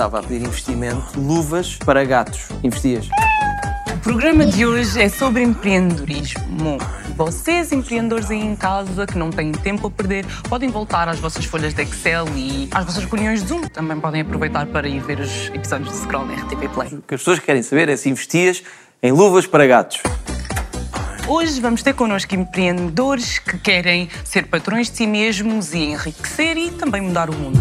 estava a pedir investimento luvas para gatos. Investias? O programa de hoje é sobre empreendedorismo. Vocês, empreendedores aí em casa que não têm tempo a perder, podem voltar às vossas folhas de Excel e às vossas reuniões de Zoom. Também podem aproveitar para ir ver os episódios de Scroll na RTP Play. O que as pessoas querem saber é se investias em luvas para gatos. Hoje vamos ter connosco empreendedores que querem ser patrões de si mesmos e enriquecer e também mudar o mundo.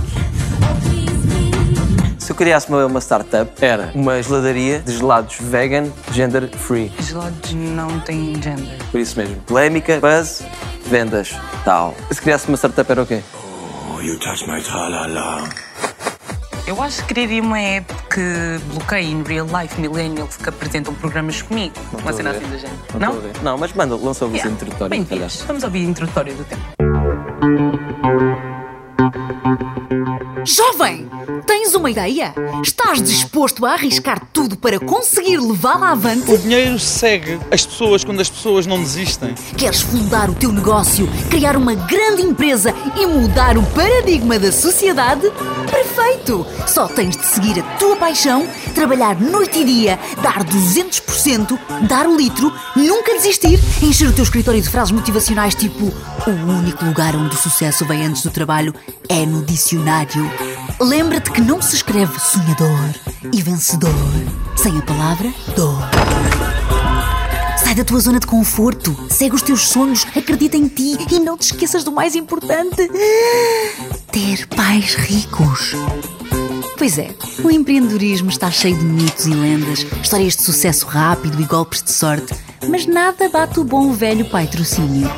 Se eu criasse uma, uma startup, era uma geladaria de gelados vegan, gender free. Gelados não têm gender. Por isso mesmo. Polémica, buzz, vendas, tal. Se criasse uma startup era o quê? Oh, you touch my tra-la-la. Eu acho que criaria uma app que bloqueia em real life millennials que apresentam programas comigo. uma estou cena assim do género. estou a ver. Não, mas manda, lança o Yeah. introdutório. Bem fixe. Vamos ouvir a introdutória do tempo. Jovem, tens uma ideia? Estás disposto a arriscar tudo para conseguir levá-la avante? O dinheiro segue as pessoas quando as pessoas não desistem. Queres fundar o teu negócio, criar uma grande empresa e mudar o paradigma da sociedade? Perfeito! Só tens de seguir a tua paixão, trabalhar noite e dia, dar 200%, dar o litro, nunca desistir, encher o teu escritório de frases motivacionais tipo o único lugar onde o sucesso vem antes do trabalho é no dicionário. Lembra-te que não se escreve sonhador e vencedor sem a palavra dor. Sai da tua zona de conforto, segue os teus sonhos, acredita em ti e não te esqueças do mais importante: ter pais ricos. Pois é, o empreendedorismo está cheio de mitos e lendas, histórias de sucesso rápido e golpes de sorte, mas nada bate o bom velho patrocínio.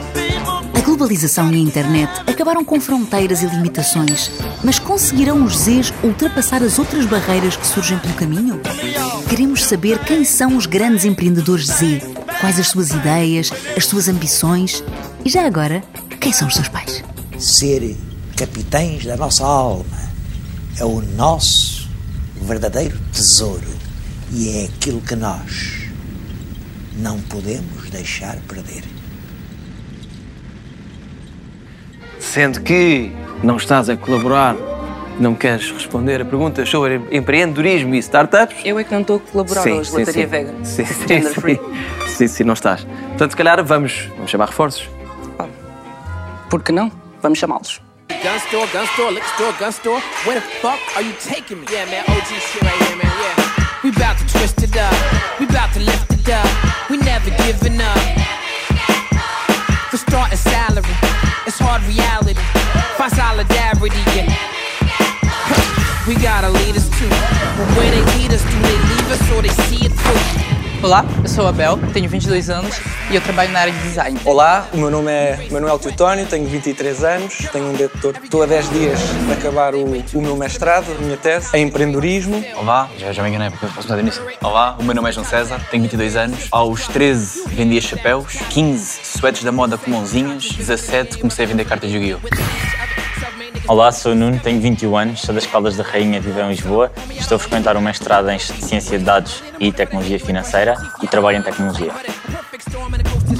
Globalização e a internet acabaram com fronteiras e limitações, mas conseguirão os Zs ultrapassar as outras barreiras que surgem pelo caminho? Queremos saber quem são os grandes empreendedores Z, quais as suas ideias, as suas ambições e já agora, quem são os seus pais? ser capitães da nossa alma. É o nosso verdadeiro tesouro e é aquilo que nós não podemos deixar perder. Sendo que não estás a colaborar, não queres responder a perguntas sobre empreendedorismo e startups. Eu é que não estou a colaborar sim, hoje, sim, lataria sim. vegan. Sim, sim, sim. Sim, sim, não estás. Portanto, se calhar vamos, vamos chamar reforços. Por que não? Vamos chamá-los. Gun store, gun store, liquor store, gun store. Where the fuck are you taking me? Yeah, man, OG shit right here, man, yeah. We bout to twist it up. We bout to lift it up. We never giving up. For starting salary, it's hard reality. Find solidarity, yeah. We gotta lead us too. But when they lead us, do they leave us or they see it through? Olá, eu sou a Bel, tenho 22 anos e eu trabalho na área de design. Olá, o meu nome é Manuel Teutónio, tenho 23 anos, tenho um dedo Estou a 10 dias de acabar o, o meu mestrado, a minha tese, em empreendedorismo. Olá, já, já me enganei porque eu posso mudar de início. Olá, o meu nome é João César, tenho 22 anos. Aos 13 vendia chapéus, 15 suetes da moda com mãozinhas, 17 comecei a vender cartas de Yu-Gi-Oh! Olá, sou o Nuno, tenho 21 anos, sou das Caldas da Rainha, vivo em Lisboa. Estou a frequentar um mestrado em Ciência de Dados e Tecnologia Financeira e trabalho em tecnologia.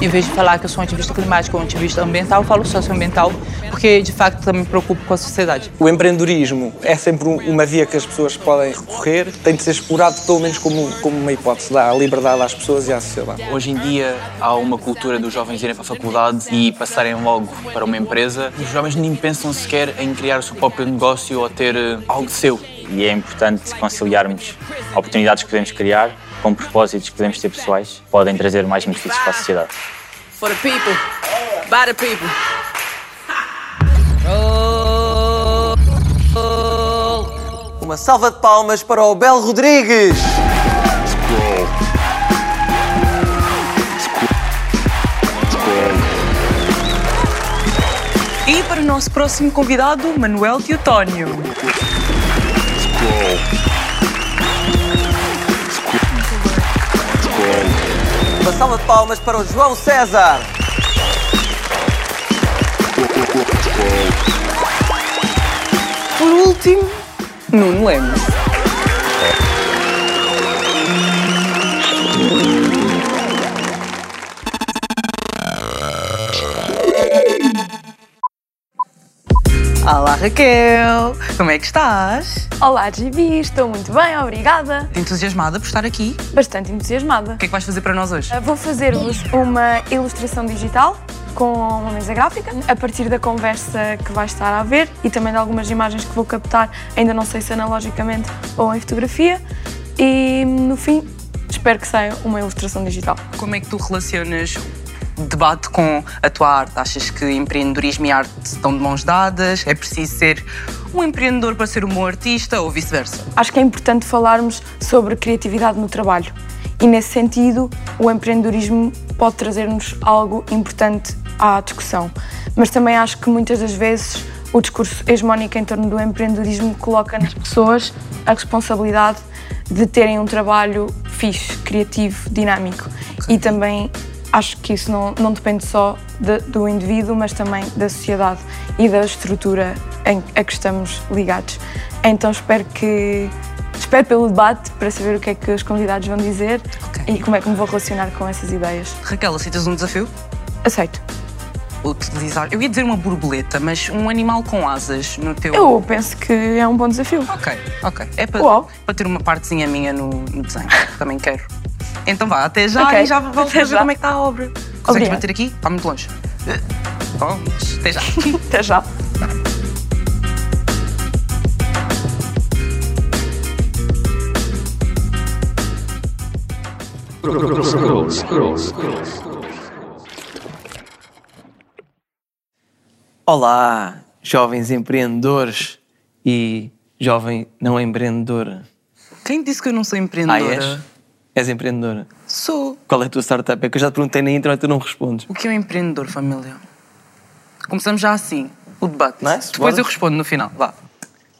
Em vez de falar que eu sou um ativista climático ou um ativista ambiental, eu falo socioambiental, porque de fato também me preocupo com a sociedade. O empreendedorismo é sempre um- uma via que as pessoas podem recorrer, tem de ser explorado pelo menos como, como uma hipótese, dá a liberdade às pessoas e à sociedade. Hoje em dia há uma cultura dos jovens irem para a faculdade e passarem logo para uma empresa. Os jovens nem pensam sequer em criar o seu próprio negócio ou ter eh, algo seu. E é importante conciliarmos oportunidades que podemos criar com propósitos que podemos ter pessoais, podem trazer mais benefícios para a sociedade. For the people, by the people. Uma salva de palmas para o Bel Rodrigues. E para o nosso próximo convidado, Manuel Teutónio. Uma salva de palmas para o João César. Por último, Nuno Lemos. Olá Raquel, como é que estás? Olá, GB, estou muito bem, obrigada. Entusiasmada por estar aqui? Bastante entusiasmada. O que é que vais fazer para nós hoje? Uh, Vou fazer-vos uma ilustração digital com uma mesa gráfica, a partir da conversa que vai estar a ver e também de algumas imagens que vou captar, ainda não sei se analogicamente ou em fotografia. E no fim, espero que saia uma ilustração digital. Como é que tu relacionas debate com a tua arte? Achas que empreendedorismo e arte estão de mãos dadas? É preciso ser um empreendedor para ser um bom artista ou vice-versa? Acho que é importante falarmos sobre criatividade no trabalho. E nesse sentido, o empreendedorismo pode trazer-nos algo importante à discussão. Mas também acho que muitas das vezes o discurso hegemónico em torno do empreendedorismo coloca nas pessoas a responsabilidade de terem um trabalho fixe, criativo, dinâmico. E também acho que isso não, não depende só de- do indivíduo, mas também da sociedade e da estrutura em, a que estamos ligados. Então espero que espero pelo debate para saber o que é que os convidados vão dizer e como é que me vou relacionar com essas ideias. Raquel, aceitas um desafio? Aceito. Utilizar, eu ia dizer uma borboleta, mas um animal com asas no teu. Eu penso que é um bom desafio. Ok, ok. É para, para ter uma partezinha minha no, no desenho. Também quero. Então vá, até já Ok, e já volto até ver já. como é que está a obra. Consegues Obrigada. bater aqui? Está muito longe. Vamos, até já. Até já. Olá, jovens empreendedores e jovem não empreendedora. Quem disse que eu não sou Ah, empreendedora? és? És empreendedora? Sou. Qual é a tua startup? É que eu já te perguntei na intro e tu não respondes. O que é um empreendedor, família? Começamos já assim, o debate. Nice, Depois bora. eu respondo no final. Vá.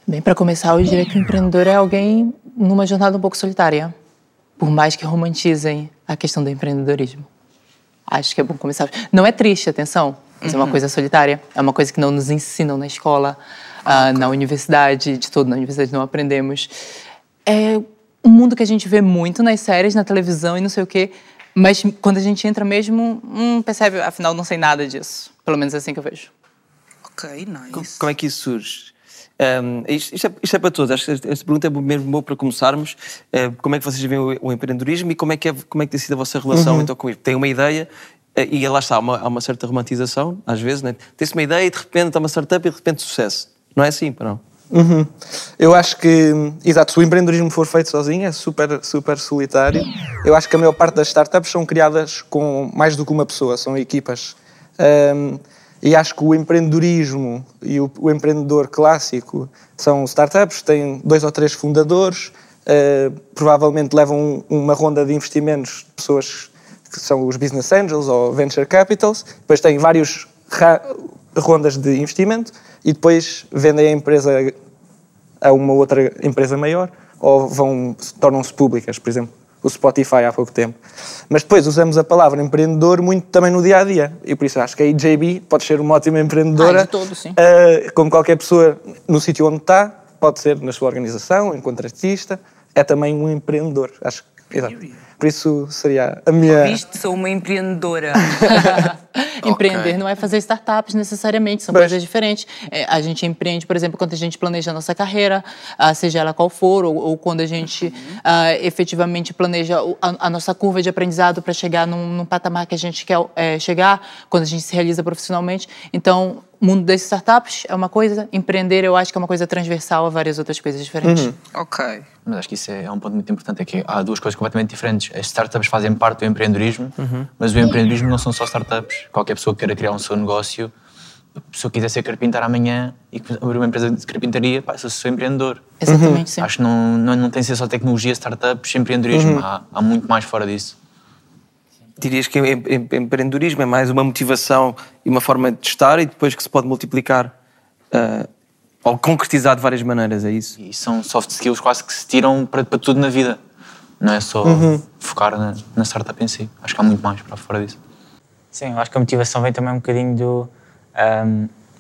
Bem, para começar, eu diria que o empreendedor é alguém numa jornada um pouco solitária, por mais que romantizem a questão do empreendedorismo. Acho que é bom começar. Não é triste, atenção, mas é uma Uhum. coisa solitária. É uma coisa que não nos ensinam na escola, ah, na universidade, de todo na universidade não aprendemos. É um mundo que a gente vê muito nas séries, na televisão e não sei o quê, mas quando a gente entra mesmo, hum, percebe, afinal, não sei nada disso. Pelo menos é assim que eu vejo. Ok, nice. Como é que isso surge? Um, isto, isto é, isto é para todos. Acho que esta esta pergunta é mesmo boa para começarmos. Uh, como é que vocês veem o, o empreendedorismo e como é, que é, como é que tem sido a vossa relação Uhum. então, com isso? Tem uma ideia uh, e lá está, há uma, há uma certa romantização, às vezes, né? tem-se uma ideia e de repente está uma startup e de repente sucesso. Não é assim, para não? Uhum. Eu acho que, exato, se o empreendedorismo for feito sozinho é super, super solitário. Eu acho que a maior parte das startups são criadas com mais do que uma pessoa, são equipas. Ahm, e acho que o empreendedorismo e o, o empreendedor clássico são startups, têm dois ou três fundadores, ah, provavelmente levam uma ronda de investimentos de pessoas que são os business angels ou venture capitals, depois têm vários rondas de investimento e depois vendem a empresa a uma outra empresa maior ou vão tornam-se públicas, por exemplo, o Spotify há pouco tempo. Mas depois usamos a palavra empreendedor muito também no dia a dia e por isso acho que a EJB pode ser uma ótima empreendedora. Ah, de todo, sim. Uh, como qualquer pessoa no sítio onde está, pode ser na sua organização, enquanto artista, é também um empreendedor. Acho que, exato. Por isso seria a minha. Viste, sou uma empreendedora. Empreender não é fazer startups necessariamente, são coisas diferentes. É, a gente empreende, por exemplo, quando a gente planeja a nossa carreira, ah, seja ela qual for, ou, ou quando a gente ah, efetivamente planeja a, a nossa curva de aprendizado para chegar num, num patamar que a gente quer é, chegar, quando a gente se realiza profissionalmente. Então, mundo das startups é uma coisa, empreender eu acho que é uma coisa transversal a várias outras coisas diferentes. Ok. Mas acho que isso é, é um ponto muito importante, é que há duas coisas completamente diferentes. As startups fazem parte do empreendedorismo, Uhum. mas o empreendedorismo não são só startups. Qualquer pessoa que queira criar um seu negócio, se eu quiser ser carpinteiro amanhã e abrir uma empresa de carpintaria, pá, eu sou empreendedor. Exatamente, sim. Acho que não, não, não tem que ser só tecnologia, startups, empreendedorismo. Uhum. Há, há muito mais fora disso. Dirias que em- em- empreendedorismo é mais uma motivação e uma forma de estar e depois que se pode multiplicar uh, ou concretizar de várias maneiras, é isso? E são soft skills quase que se tiram para, para tudo na vida. Não é só Uhum. focar na, na startup em si. Acho que há muito mais para fora disso. Sim, eu acho que a motivação vem também um bocadinho do,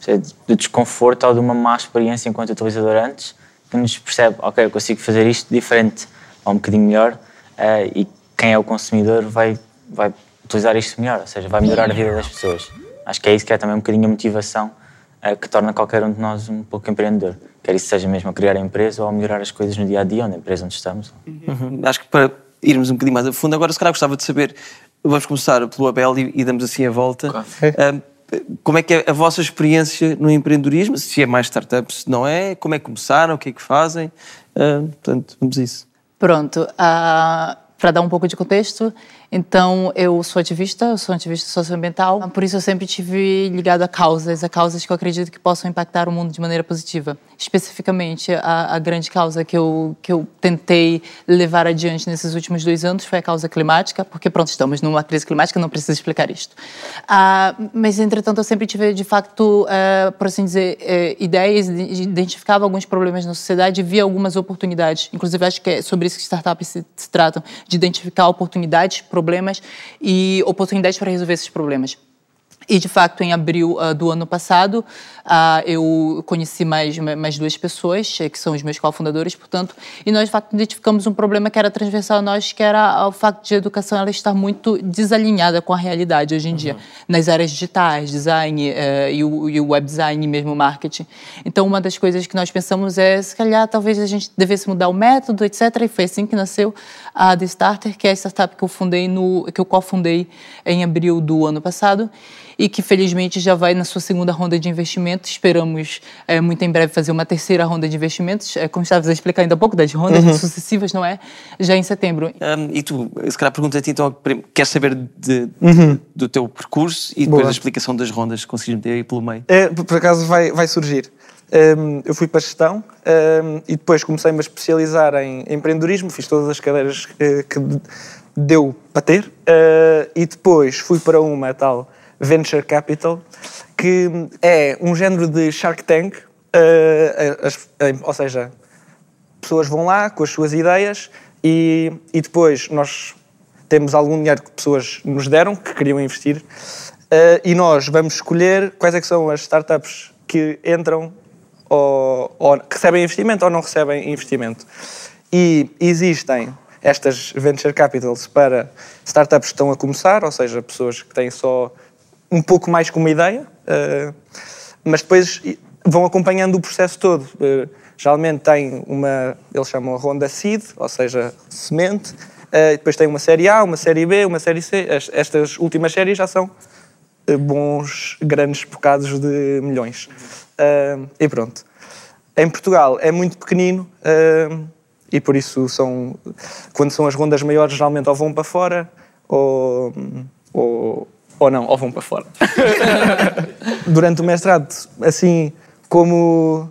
sei, do desconforto ou de uma má experiência enquanto utilizador antes, que nos percebe, ok, eu consigo fazer isto diferente ou um bocadinho melhor eh, e quem é o consumidor vai, vai utilizar isto melhor, ou seja, vai melhorar a vida das pessoas. Acho que é isso que é também um bocadinho a motivação eh, que torna qualquer um de nós um pouco empreendedor. Quer isso seja mesmo a criar a empresa ou a melhorar as coisas no dia a dia, ou na empresa onde estamos. Uhum. Acho que para irmos um bocadinho mais a fundo, agora se calhar gostava de saber, vamos começar pelo Abel e, e damos assim a volta. Como é que é a vossa experiência no empreendedorismo? Se é mais startup, se não é? Como é que começaram? O que é que fazem? Ah, portanto, vamos a isso. Pronto. ah, para dar um pouco de contexto, então eu sou ativista, eu sou ativista socioambiental, por isso eu sempre tive ligado a causas, a causas que eu acredito que possam impactar o mundo de maneira positiva. Especificamente, a, a grande causa que eu, que eu tentei levar adiante nesses últimos dois anos foi a causa climática, porque pronto, estamos numa crise climática, não preciso explicar isto. Ah, mas, entretanto, eu sempre tive, de facto, ah, por assim dizer, eh, ideias, de- identificava alguns problemas na sociedade e via algumas oportunidades. Inclusive, acho que é sobre isso que startups se, se tratam, de identificar oportunidades, problemas e oportunidades para resolver esses problemas. E, de fato, em abril ah, do ano passado, ah, eu conheci mais, mais duas pessoas, eh, que são os meus cofundadores, portanto, e nós, de fato, identificamos um problema que era transversal a nós, que era o fato de a educação ela estar muito desalinhada com a realidade hoje em dia, nas áreas digitais, design eh, e, o, e o web design mesmo marketing. Então, uma das coisas que nós pensamos é, se calhar, talvez a gente devesse mudar o método, etc. E foi assim que nasceu a The Starter, que é a startup que eu fundei no, que eu cofundei em abril do ano passado e que felizmente já vai na sua segunda ronda de investimento. Esperamos eh, muito em breve fazer uma terceira ronda de investimentos. É, como estavas a explicar ainda há pouco, das rondas Uhum. sucessivas, não é? Já em setembro. Um, e tu, se calhar pergunta-te então, queres saber de- Uhum. do teu percurso e depois Boa. a explicação das rondas que consegues meter aí pelo meio? É, por por acaso vai, vai surgir. Um, eu fui para gestão um, e depois comecei-me a especializar em empreendedorismo, fiz todas as cadeiras que, que deu para ter uh, e depois fui para uma tal Venture Capital que é um género de Shark Tank, uh, as- ou seja, pessoas vão lá com as suas ideias e, e depois nós temos algum dinheiro que pessoas nos deram, que queriam investir, eh, e nós vamos escolher quais é que são as startups que entram ou, ou recebem investimento ou não recebem investimento. E existem estas venture capitals para startups que estão a começar, ou seja, pessoas que têm só um pouco mais que uma ideia, mas depois vão acompanhando o processo todo. Eh, geralmente tem uma, eles chamam a ronda seed, ou seja, semente, eh, depois tem uma série A, uma série B, uma série C. As- Estas últimas séries já são bons, grandes bocados de milhões. E pronto. Em Portugal é muito pequenino e por isso são, quando são as rondas maiores, geralmente ou vão para fora ou, ou, ou não, ou vão para fora. Durante o mestrado, assim como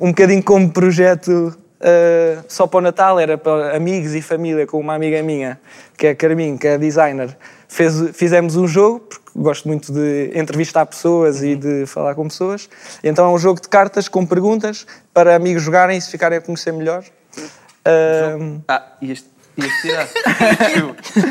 um bocadinho como projeto eh, só para o Natal, era para amigos e família, com uma amiga minha, que é a Carminho, que é designer. Fez, fizemos um jogo, porque gosto muito de entrevistar pessoas e de falar com pessoas. Então é um jogo de cartas com perguntas para amigos jogarem e se ficarem a conhecer melhor. Ahm, Ah, ias, ias tirar.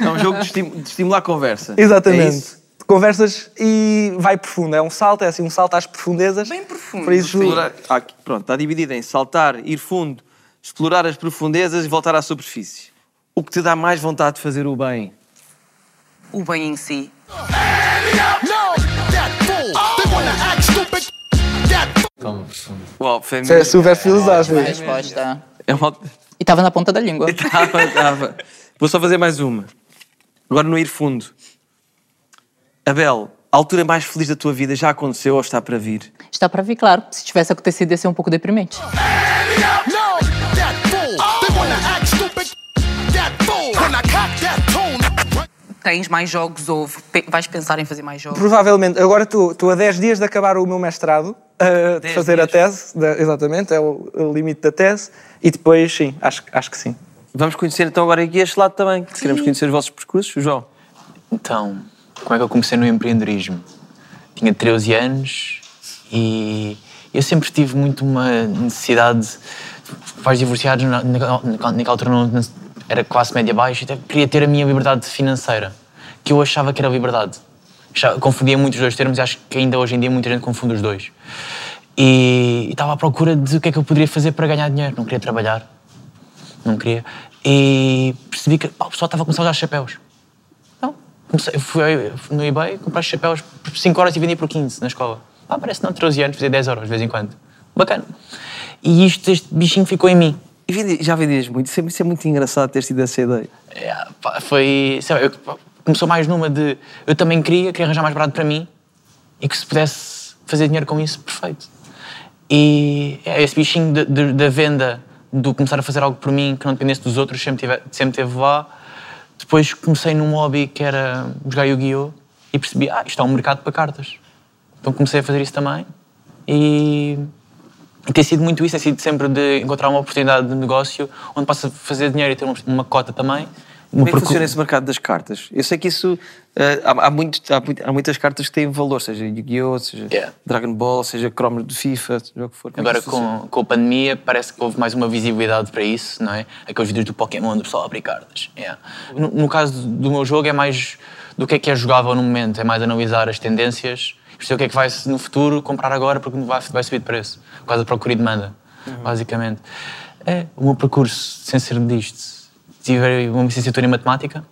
é um jogo de, estim- de estimular a conversa. É Exatamente. isso? Conversas e vai profundo. É um salto, é assim um salto às profundezas. Bem profundo. Por isso, Explorar- ah, aqui, pronto, está dividido em saltar, ir fundo, explorar as profundezas e voltar à superfície. O que te dá mais vontade de fazer o bem? O bem em si. Uau, Isso é super filosófico. A resposta. É uma... E estava na ponta da língua. Estava, estava. Vou só fazer mais uma. Agora no ir fundo. Abel, a altura mais feliz da tua vida já aconteceu ou está para vir? Está para vir, claro. Se tivesse acontecido, ia ser um pouco deprimente. Tens mais jogos ou vais pensar em fazer mais jogos? Provavelmente, agora estou a 10 dias de acabar o meu mestrado, uh, de 10 fazer a dias. tese, da- exatamente, é o, o limite da tese, e depois, sim, acho, acho que sim. Vamos conhecer então agora aqui este lado também. que Queremos conhecer os vossos percursos, João. Então, como é que eu comecei no empreendedorismo? Tinha 13 anos e eu sempre tive muito uma necessidade. Pais divorciados, na- naquela altura não, era classe média baixa, então queria ter a minha liberdade financeira, que eu achava que era liberdade. Confundia muito os dois termos e acho que ainda hoje em dia muita gente confunde os dois. E e estava à procura de o que é que eu poderia fazer para ganhar dinheiro. Não queria trabalhar, não queria. E percebi que pá, o pessoal estava a começar a usar chapéus. Comecei, fui no eBay, comprei chapéus por 5 horas e vendi por 15 na escola. Ah, parece não, 13 anos, fazer 10 euros de vez em quando. Bacana. E isto, este bichinho ficou em mim. E vendi- já vendias muito, isso é, isso é muito engraçado ter tido essa ideia. É, pá, foi. lá, eu- pá, começou mais numa de. Eu também queria, queria arranjar mais barato para mim e que se pudesse fazer dinheiro com isso, perfeito. E é, esse bichinho da venda, do começar a fazer algo por mim que não dependesse dos outros, sempre, tive, sempre teve lá. Depois comecei num hobby que era jogar Yu-Gi-Oh! e percebi, ah, isto é um mercado para cartas. Então comecei a fazer isso também e, e tem sido muito isso, tem sido sempre de encontrar uma oportunidade de negócio onde possa fazer dinheiro e ter uma, uma cota também. Como é que funciona esse mercado das cartas? Eu sei que isso. eh, há, há, muito- há há muitas cartas que têm valor, seja Yu-Gi-Oh!, seja Yeah. Dragon Ball, seja cromos de FIFA, seja o que for. Como é que Agora, com, com a pandemia, parece que houve mais uma visibilidade para isso, não é? Aqueles vídeos do Pokémon, do pessoal abrir cartas. Yeah. No, no caso do meu jogo, é mais do que é que é jogável no momento, é mais analisar as tendências, perceber o que é que vai no futuro comprar agora porque vai, vai subir de preço, por causa da procura e demanda, basicamente. É, o meu percurso, sem ser disto, tive uma licenciatura em matemática,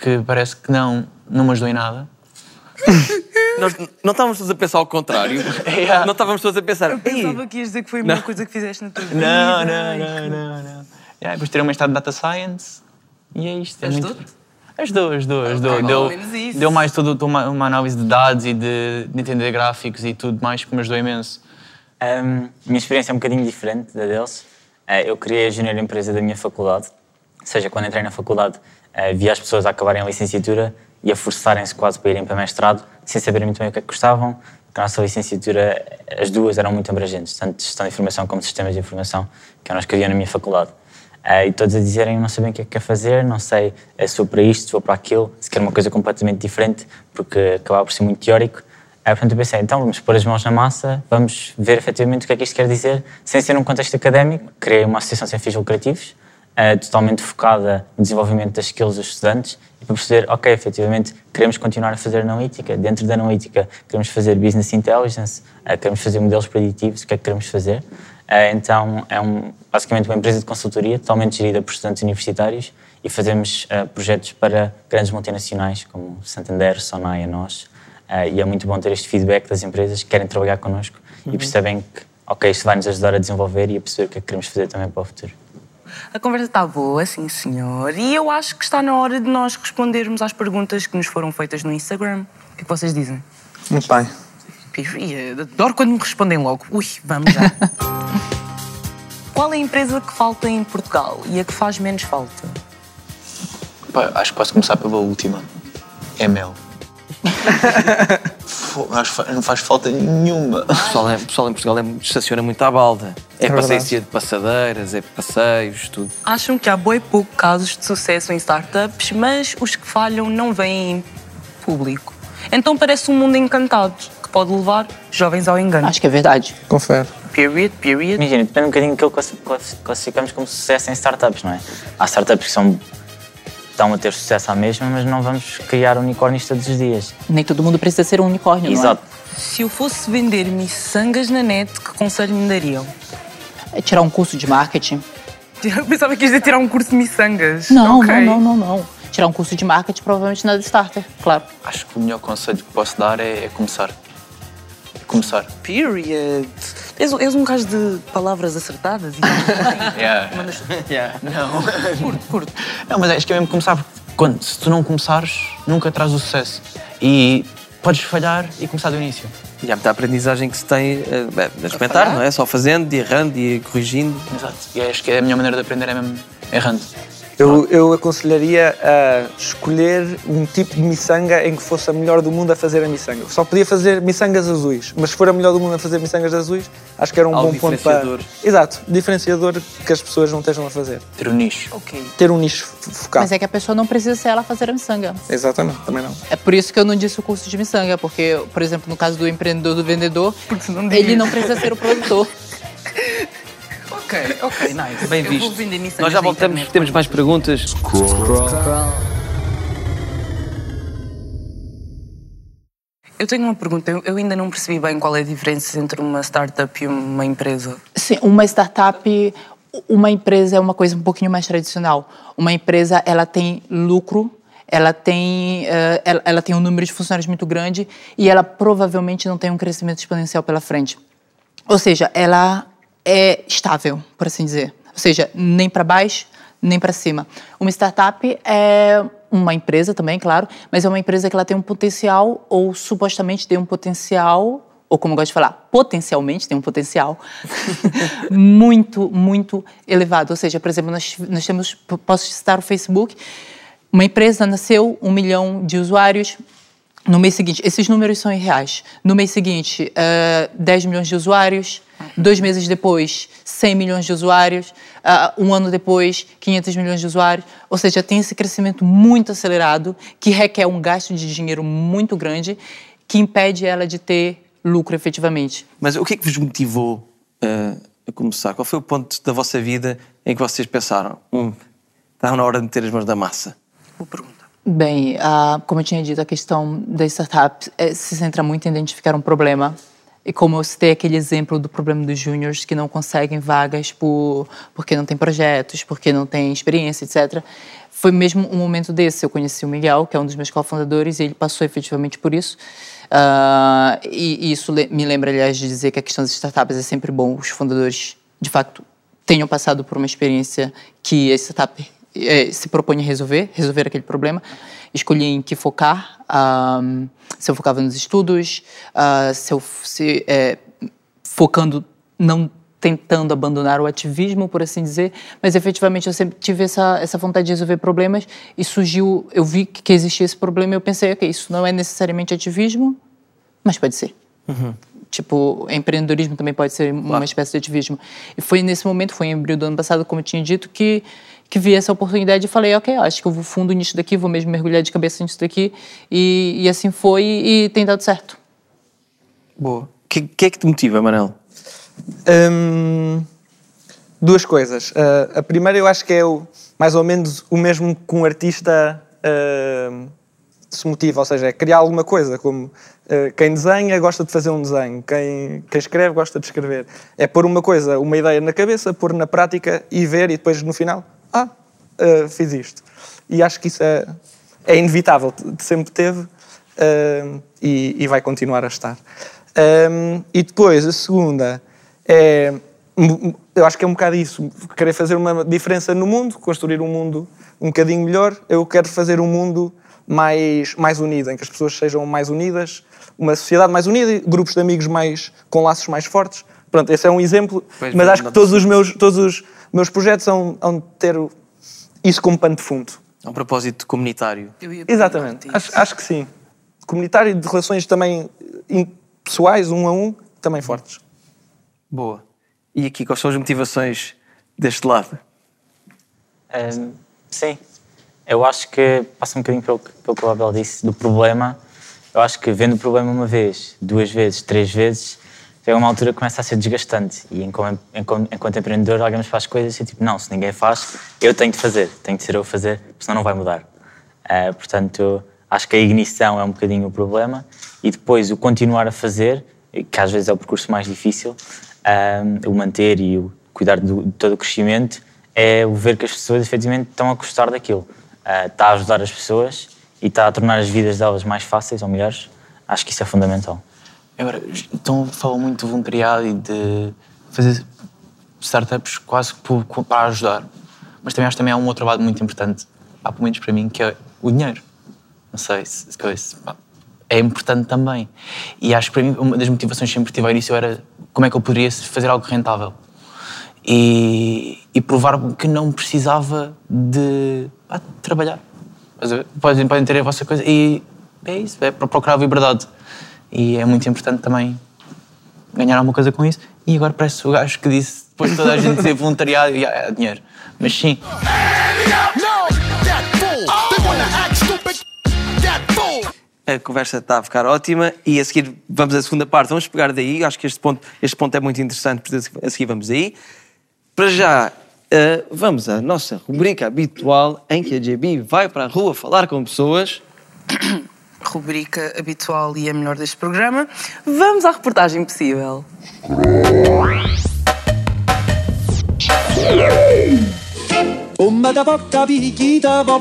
que parece que não, não me ajudou em nada. Nós não estávamos todos a pensar ao contrário. Yeah. Não estávamos todos a pensar. Eu pensava que ias dizer que foi a melhor coisa que fizeste na tua vida. Não, não, não, não, não. Yeah, depois tirei um mestrado de Data Science e é isto. É Ajudou-te? muito... Ajudou, ajudou, ajudou. pelo deu, deu mais toda uma, uma análise de dados e de, de entender gráficos e tudo mais que me ajudou imenso. Um, minha experiência é um bocadinho diferente da deles. Uh, eu criei a junior empresa da minha faculdade, ou seja, quando entrei na faculdade, uh, via as pessoas a acabarem a licenciatura e a forçarem-se quase para irem para mestrado, sem saberem muito bem o que é que gostavam, porque a nossa licenciatura, as duas eram muito abrangentes, tanto gestão de informação como sistemas de informação, que eram as que havia na minha faculdade. Uh, e todos a dizerem, não sabem o que é que quer fazer, não sei eh, se vou para isto, se vou para aquilo, se quer uma coisa completamente diferente, porque acabava por ser muito teórico. Uh, portanto, eu pensei, então vamos pôr as mãos na massa, vamos ver efetivamente o que é que isto quer dizer, sem ser num contexto académico. Criei uma associação sem fins lucrativos, uh, totalmente focada no desenvolvimento das skills dos estudantes e para perceber, ok, efetivamente queremos continuar a fazer analítica, dentro da analítica queremos fazer business intelligence, uh, queremos fazer modelos preditivos, o que é que queremos fazer? Uh, então, é um, basicamente uma empresa de consultoria totalmente gerida por estudantes universitários e fazemos projetos para grandes multinacionais como Santander, Sonai, a nós. Uh, e é muito bom ter este feedback das empresas que querem trabalhar connosco Uhum. e percebem que, ok, isto vai nos ajudar a desenvolver e a perceber o que é que queremos fazer também para o futuro. A conversa está boa, sim senhor. E eu acho que está na hora de nós respondermos às perguntas que nos foram feitas no Instagram. O que é que vocês dizem? Muito bem. Ih, Adoro quando me respondem logo. Ui, vamos já. Qual é a empresa que falta em Portugal e a que faz menos falta? Pá, acho que posso começar pela última. É mel. Acho que não faz falta nenhuma. O pessoal, é- o pessoal em Portugal é, estaciona muito à balda. É, É passeio de passadeiras, é passeios, tudo. Acham que há boi pouco casos de sucesso em startups, mas os que falham não vêm em público. Então parece um mundo encantado que pode levar jovens ao engano. Acho que é verdade. Confere. Period, period. Imagina, depende um bocadinho daquilo que classi- classi- classificamos como sucesso em startups, não é? Há startups que são, estão a ter sucesso à mesma, mas não vamos criar unicórnios todos os dias. Nem todo mundo precisa ser um unicórnio, Exato. Se eu fosse vender miçangas na net, que conselho me dariam? é? É tirar um curso de marketing. Eu pensava que dizer tirar um curso de miçangas. Não, Ok. não, não, não, não. Tirar um curso de marketing provavelmente na Starter, claro. Acho que o melhor conselho que posso dar é, é começar. Começar. Period. És, és um gajo de palavras acertadas e Yeah. Mandas- Não. Curto, curto. Não, mas acho que é mesmo começar, porque quando, se tu não começares, nunca traz o sucesso. E podes falhar e começar do início. E há muita aprendizagem que se tem eh, bem, a experimentar, não é? Só fazendo, e errando e corrigindo. Exato. E acho que a melhor maneira de aprender é mesmo errando. Eu, eu aconselharia a escolher um tipo de miçanga em que fosse a melhor do mundo a fazer a miçanga. Só podia fazer miçangas azuis, mas se for a melhor do mundo a fazer miçangas azuis, acho que era um Algo bom ponto para. diferenciador. Exato, diferenciador que as pessoas não estejam a fazer. Ter um nicho. Ok. Ter um nicho fo- focado. Mas é que a pessoa não precisa ser ela a fazer a miçanga. Exatamente, também não. É por isso que eu não disse o curso de miçanga, porque, por exemplo, no caso do empreendedor do vendedor, não ele não precisa ser o produtor. Ok, ok, nice. Bem Eu visto. vou vender miçangas Nós já voltamos, internet. temos mais perguntas. Eu tenho uma pergunta. Eu, ainda não percebi bem qual é a diferença entre uma startup e uma empresa. Sim, uma startup, uma empresa é uma coisa um pouquinho mais tradicional. Uma empresa, ela tem lucro, ela tem, ela, ela, tem um número de funcionários muito grande e ela provavelmente não tem um crescimento exponencial pela frente. Ou seja, ela é estável, por assim dizer. Ou seja, nem para baixo, nem para cima. Uma startup é uma empresa também, claro, mas é uma empresa que ela tem um potencial ou supostamente tem um potencial ou como eu gosto de falar, potencialmente tem um potencial muito, muito elevado. Ou seja, por exemplo, nós, nós temos, posso citar o Facebook, uma empresa nasceu, um milhão de usuários, no mês seguinte, esses números são irreais. No mês seguinte, uh, eh, 10 milhões de usuários. Dois meses depois, 100 milhões de usuários. Uh, um ano depois, 500 milhões de usuários. Ou seja, tem esse crescimento muito acelerado, que requer um gasto de dinheiro muito grande, que impede ela de ter lucro efetivamente. Mas o que é que vos motivou uh, a começar? Qual foi o ponto da vossa vida em que vocês pensaram, hum, está na hora de meter as mãos da massa? Boa pergunta. Bem, uh, como eu tinha dito, a questão da startup é, se centra muito em identificar um problema. E como eu citei aquele exemplo do problema dos júniores que não conseguem vagas por, porque não tem projetos, porque não tem experiência, etc. Foi mesmo um momento desse. Eu conheci o Miguel, que é um dos meus cofundadores, e ele passou efetivamente por isso. Uh, e, e, isso me lembra, aliás, de dizer que a questão das startups é sempre bom. Os fundadores, de facto, tenham passado por uma experiência que a startup é, se propõe a resolver, resolver aquele problema. Escolhi em que focar. Um, se eu focava nos estudos, uh, se eu se, é, focando, não tentando abandonar o ativismo, por assim dizer, mas efetivamente eu sempre tive essa, essa vontade de resolver problemas e surgiu, eu vi que existia esse problema e eu pensei, ok, isso não é necessariamente ativismo, mas pode ser. Uhum. Tipo, empreendedorismo também pode ser uma espécie de ativismo. E foi nesse momento, foi em abril do ano passado, como eu tinha dito, que que vi essa oportunidade e falei, ok, acho que eu vou fundo nisso daqui, vou mesmo mergulhar de cabeça nisso daqui. E, e assim foi e tem dado certo. Boa. O que, que, é que te motiva, Manel? Hum, duas coisas. Uh, a primeira eu acho que é o, mais ou menos o mesmo que um artista uh, se motiva, ou seja, é criar alguma coisa, como uh, quem desenha gosta de fazer um desenho, quem, quem escreve gosta de escrever. É pôr uma coisa, uma ideia na cabeça, pôr na prática e ver e depois no final, ah, fiz isto. E acho que isso é, é inevitável, sempre teve e, e, vai continuar a estar. Um, e depois, a segunda é, eu acho que é um bocado isso, querer fazer uma diferença no mundo, construir um mundo um bocadinho melhor. Eu quero fazer um mundo mais, mais unido, em que as pessoas sejam mais unidas, uma sociedade mais unida, grupos de amigos mais com laços mais fortes. Pronto, esse é um exemplo, pois mas acho que todos os meus, todos os meus projetos vão, vão ter isso como pano de fundo. É um propósito comunitário. Exatamente, acho, acho que sim. Comunitário e de relações também pessoais, um a um, também fortes. Boa. E aqui, quais são as motivações deste lado? Um, sim, eu acho que passa um bocadinho pelo, pelo que o Abel disse do problema. Eu acho que vendo o problema uma vez, duas vezes, três vezes, chega uma altura que começa a ser desgastante. E enquanto, enquanto, enquanto empreendedor, alguém nos faz coisas e tipo, não, se ninguém faz, eu tenho de fazer, tenho de ser eu a fazer, senão não vai mudar. Uh, portanto, acho que a ignição é um bocadinho o problema e depois o continuar a fazer, que às vezes é o percurso mais difícil, um, o manter e o cuidar do, de todo o crescimento é o ver que as pessoas efetivamente estão a gostar daquilo. Uh, está a ajudar as pessoas e está a tornar as vidas delas mais fáceis ou melhores. Acho que isso é fundamental. Agora, então falam muito de voluntariado e de fazer startups quase para ajudar. Mas também acho que também há um outro lado muito importante, há pelo menos para mim, que é o dinheiro. Não sei se, se é importante também. E acho que para mim uma das motivações que sempre tive ao início era como é que eu poderia fazer algo rentável. E, e provar que não precisava de ah, trabalhar. Podem, podem ter a vossa coisa e é isso, é procurar a liberdade. E é muito importante também ganhar alguma coisa com isso. E agora parece o gajo que disse, depois de toda a gente dizer voluntariado, e é dinheiro. Mas sim. A conversa está a ficar ótima e a seguir vamos à segunda parte. Vamos pegar daí, acho que este ponto, este ponto é muito interessante, portanto a seguir vamos aí. Para já, uh, vamos à nossa rubrica habitual em que a JB vai para a rua falar com pessoas. Rubrica habitual e a melhor deste programa. Vamos à reportagem possível. come da va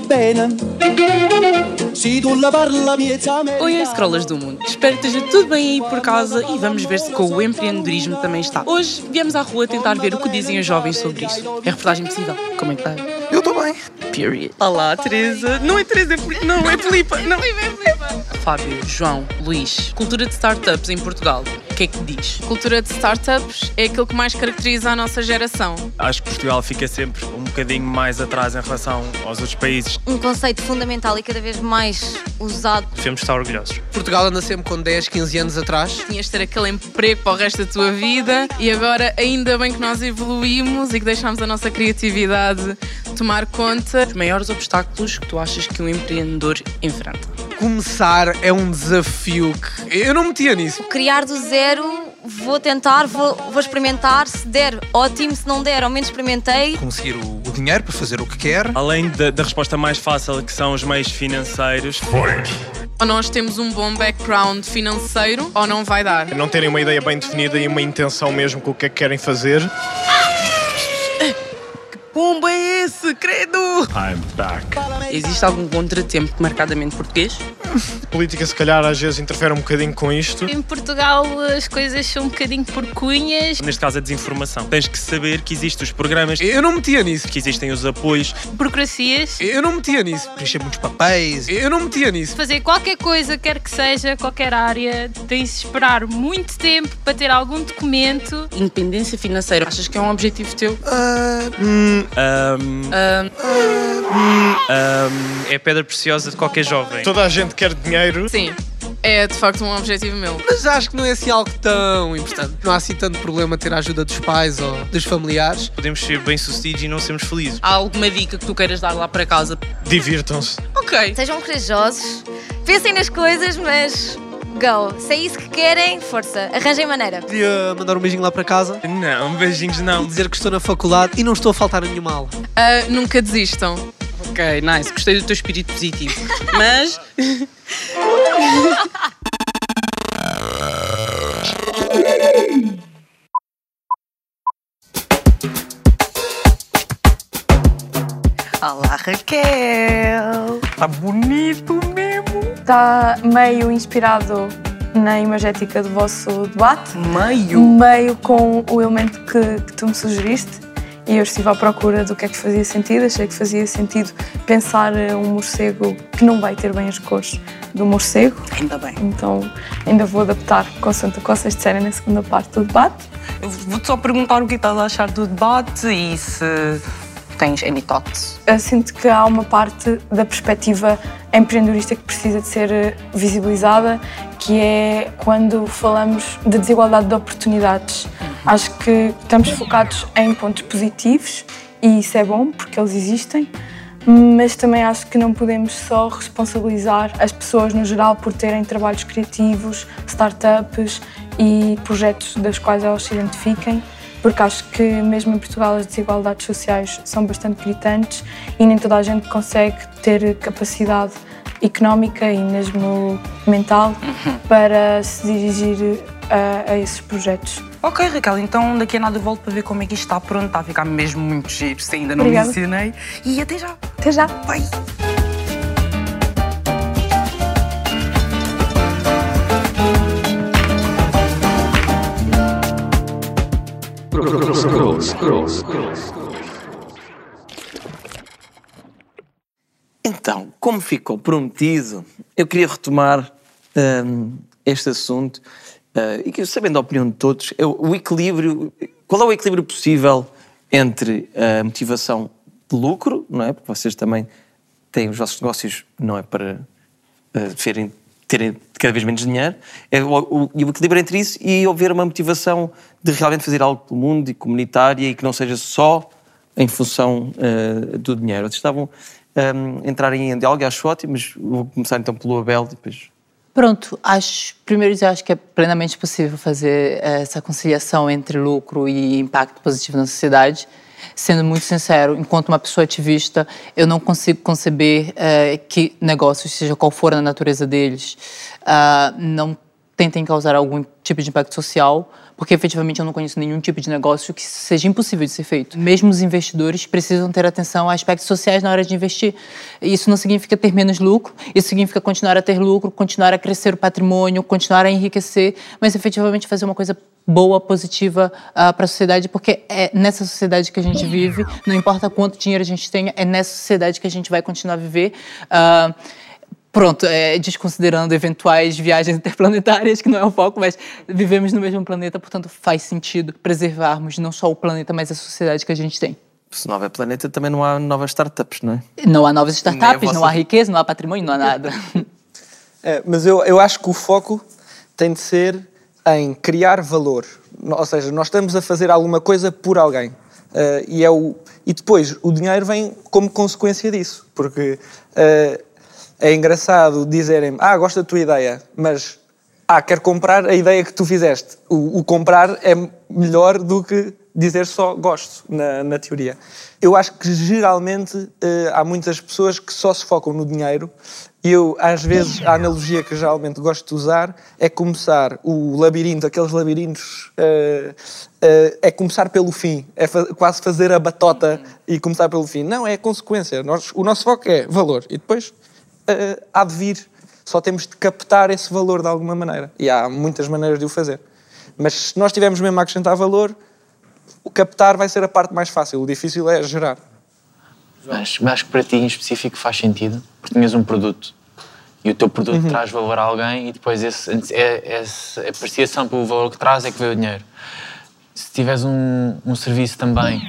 Oi, scrollers do mundo. Espero que esteja tudo bem aí por casa e vamos ver se com o empreendedorismo também está. Hoje viemos à rua tentar ver o que dizem os jovens sobre isso. É reportagem possível. Como é que está? Eu estou bem. Period. Olá, Teresa. Não é Teresa, é. Não, é Filipa. Não, é Filipa. Fábio, João, Luís. Cultura de startups em Portugal. O que é que diz? Cultura de startups é aquilo que mais caracteriza a nossa geração. Acho que Portugal fica sempre um bocadinho mais atrás em relação aos outros países. Um conceito fundamental e cada vez mais usado. Devemos estar orgulhosos. Portugal anda sempre com 10, 15 anos atrás. Tinhas de ter aquele emprego para o resto da tua vida e agora ainda bem que nós evoluímos e que deixámos a nossa criatividade tomar conta. Os maiores obstáculos que tu achas que um empreendedor enfrenta? Começar é um desafio que eu não metia nisso. Criar do zero, vou tentar, vou, vou experimentar. Se der, ótimo. Se não der, ao menos experimentei. Conseguir o, o dinheiro para fazer o que quer. Além da, da resposta mais fácil, que são os meios financeiros. Ou nós temos um bom background financeiro ou não vai dar. Não terem uma ideia bem definida e uma intenção mesmo com o que é que querem fazer. Pomba é esse, credo! I'm back. Existe algum contratempo marcadamente português? política, se calhar, às vezes interfere um bocadinho com isto. Em Portugal as coisas são um bocadinho porcunhas. Neste caso, a desinformação. Tens que saber que existem os programas. Eu não metia nisso. Que existem os apoios. Burocracias. Eu não metia nisso. Preencher muitos papéis. Eu não metia nisso. Fazer qualquer coisa, quer que seja, qualquer área, tens de esperar muito tempo para ter algum documento. Independência financeira, achas que é um objetivo teu? Uh, hum, um, um, é pedra preciosa de qualquer jovem. Toda a gente quer dinheiro. Sim. É de facto um objetivo meu. Mas acho que não é assim algo tão importante. Não há assim tanto problema ter a ajuda dos pais ou dos familiares. Podemos ser bem-sucedidos e não sermos felizes. Há alguma dica que tu queiras dar lá para casa? Divirtam-se. Ok. Sejam corajosos, pensem nas coisas, mas go. Se é isso que querem, força, arranjem maneira. Podia mandar um beijinho lá para casa? Não, beijinhos não. Dizer que estou na faculdade e não estou a faltar a nenhuma aula. Uh, nunca desistam. Ok, nice. Gostei do teu espírito positivo. Mas. Olá, Raquel! Tá bonito! Está meio inspirado na imagética do vosso debate. Meio? Meio com o elemento que, que tu me sugeriste e eu estive à procura do que é que fazia sentido. Achei que fazia sentido pensar um morcego que não vai ter bem as cores do morcego. Ainda bem. Então ainda vou adaptar consoante o que vocês disserem na segunda parte do debate. Vou-te só perguntar o que estás a achar do debate e se tens thoughts. Eu sinto que há uma parte da perspectiva empreendedorista que precisa de ser visibilizada, que é quando falamos de desigualdade de oportunidades. Acho que estamos focados em pontos positivos e isso é bom porque eles existem, mas também acho que não podemos só responsabilizar as pessoas no geral por terem trabalhos criativos, startups e projetos das quais elas se identifiquem, porque acho que mesmo em Portugal as desigualdades sociais são bastante gritantes e nem toda a gente consegue ter capacidade económica e mesmo mental para se dirigir a, a esses projetos. Ok, Raquel, então daqui a nada eu volto para ver como é que isto está pronto. Está a ficar mesmo muito giro, se ainda não Obrigada. mencionei. E até já. Até já. Bye. Então, como ficou prometido, eu queria retomar hum, este assunto uh, e que, sabendo a opinião de todos, é o equilíbrio. Qual é o equilíbrio possível entre a motivação de lucro, não é? Porque vocês também têm os vossos negócios, não é para uh, serem- terem cada vez menos dinheiro, é o, o- o equilíbrio entre isso e haver uma motivação de realmente fazer algo pelo mundo e comunitária e que não seja só em função uh, do dinheiro. Vocês estavam um, a entrar em diálogo, acho ótimo, mas vou começar então pelo Abel depois. Pronto, acho, primeiro eu acho que é plenamente possível fazer eh, essa conciliação entre lucro e impacto positivo na sociedade. Sendo muito sincero, enquanto uma pessoa ativista, eu não consigo conceber eh, que negócios, seja qual for a natureza deles, ah, não tentem causar algum tipo de impacto social, porque efetivamente eu não conheço nenhum tipo de negócio que seja impossível de ser feito. Mesmo os investidores precisam ter atenção a aspectos sociais na hora de investir. Isso não significa ter menos lucro, isso significa continuar a ter lucro, continuar a crescer o patrimônio, continuar a enriquecer, mas efetivamente fazer uma coisa boa, positiva uh, para a sociedade, porque é nessa sociedade que a gente vive, não importa quanto dinheiro a gente tenha, é nessa sociedade que a gente vai continuar a viver. Uh, pronto, é, desconsiderando eventuais viagens interplanetárias, que não é o foco, mas vivemos no mesmo planeta, portanto faz sentido preservarmos não só o planeta, mas a sociedade que a gente tem. Se não houver planeta, também não há novas startups, não é? Não há novas startups, vossa... não há riqueza, não há patrimônio, não há nada. É, mas eu, eu acho que o foco tem de ser em criar valor. Ou seja, nós estamos a fazer alguma coisa por alguém. Uh, e, é o, e depois o dinheiro vem como consequência disso. Porque uh, é engraçado dizerem ah, gosto da tua ideia, mas ah, quero comprar a ideia que tu fizeste. O, o comprar é melhor do que dizer só gosto, na, na teoria. Eu acho que geralmente uh, há muitas pessoas que só se focam no dinheiro e eu, às vezes, a analogia que geralmente gosto de usar é começar o labirinto, aqueles labirintos, uh, uh, é começar pelo fim, é fa quase fazer a batota e começar pelo fim. Não, é a consequência. Nós, o nosso foco é valor e depois uh, há de vir. Só temos de captar esse valor de alguma maneira. E há muitas maneiras de o fazer. Mas se nós tivermos mesmo a acrescentar valor, o captar vai ser a parte mais fácil. O difícil é gerar. Mas, mas acho que para ti em específico faz sentido, porque tinhas um produto e o teu produto uhum. traz valor a alguém e depois esse, é, essa apreciação pelo valor que traz é que vê o dinheiro. Se tiveres um, um serviço também,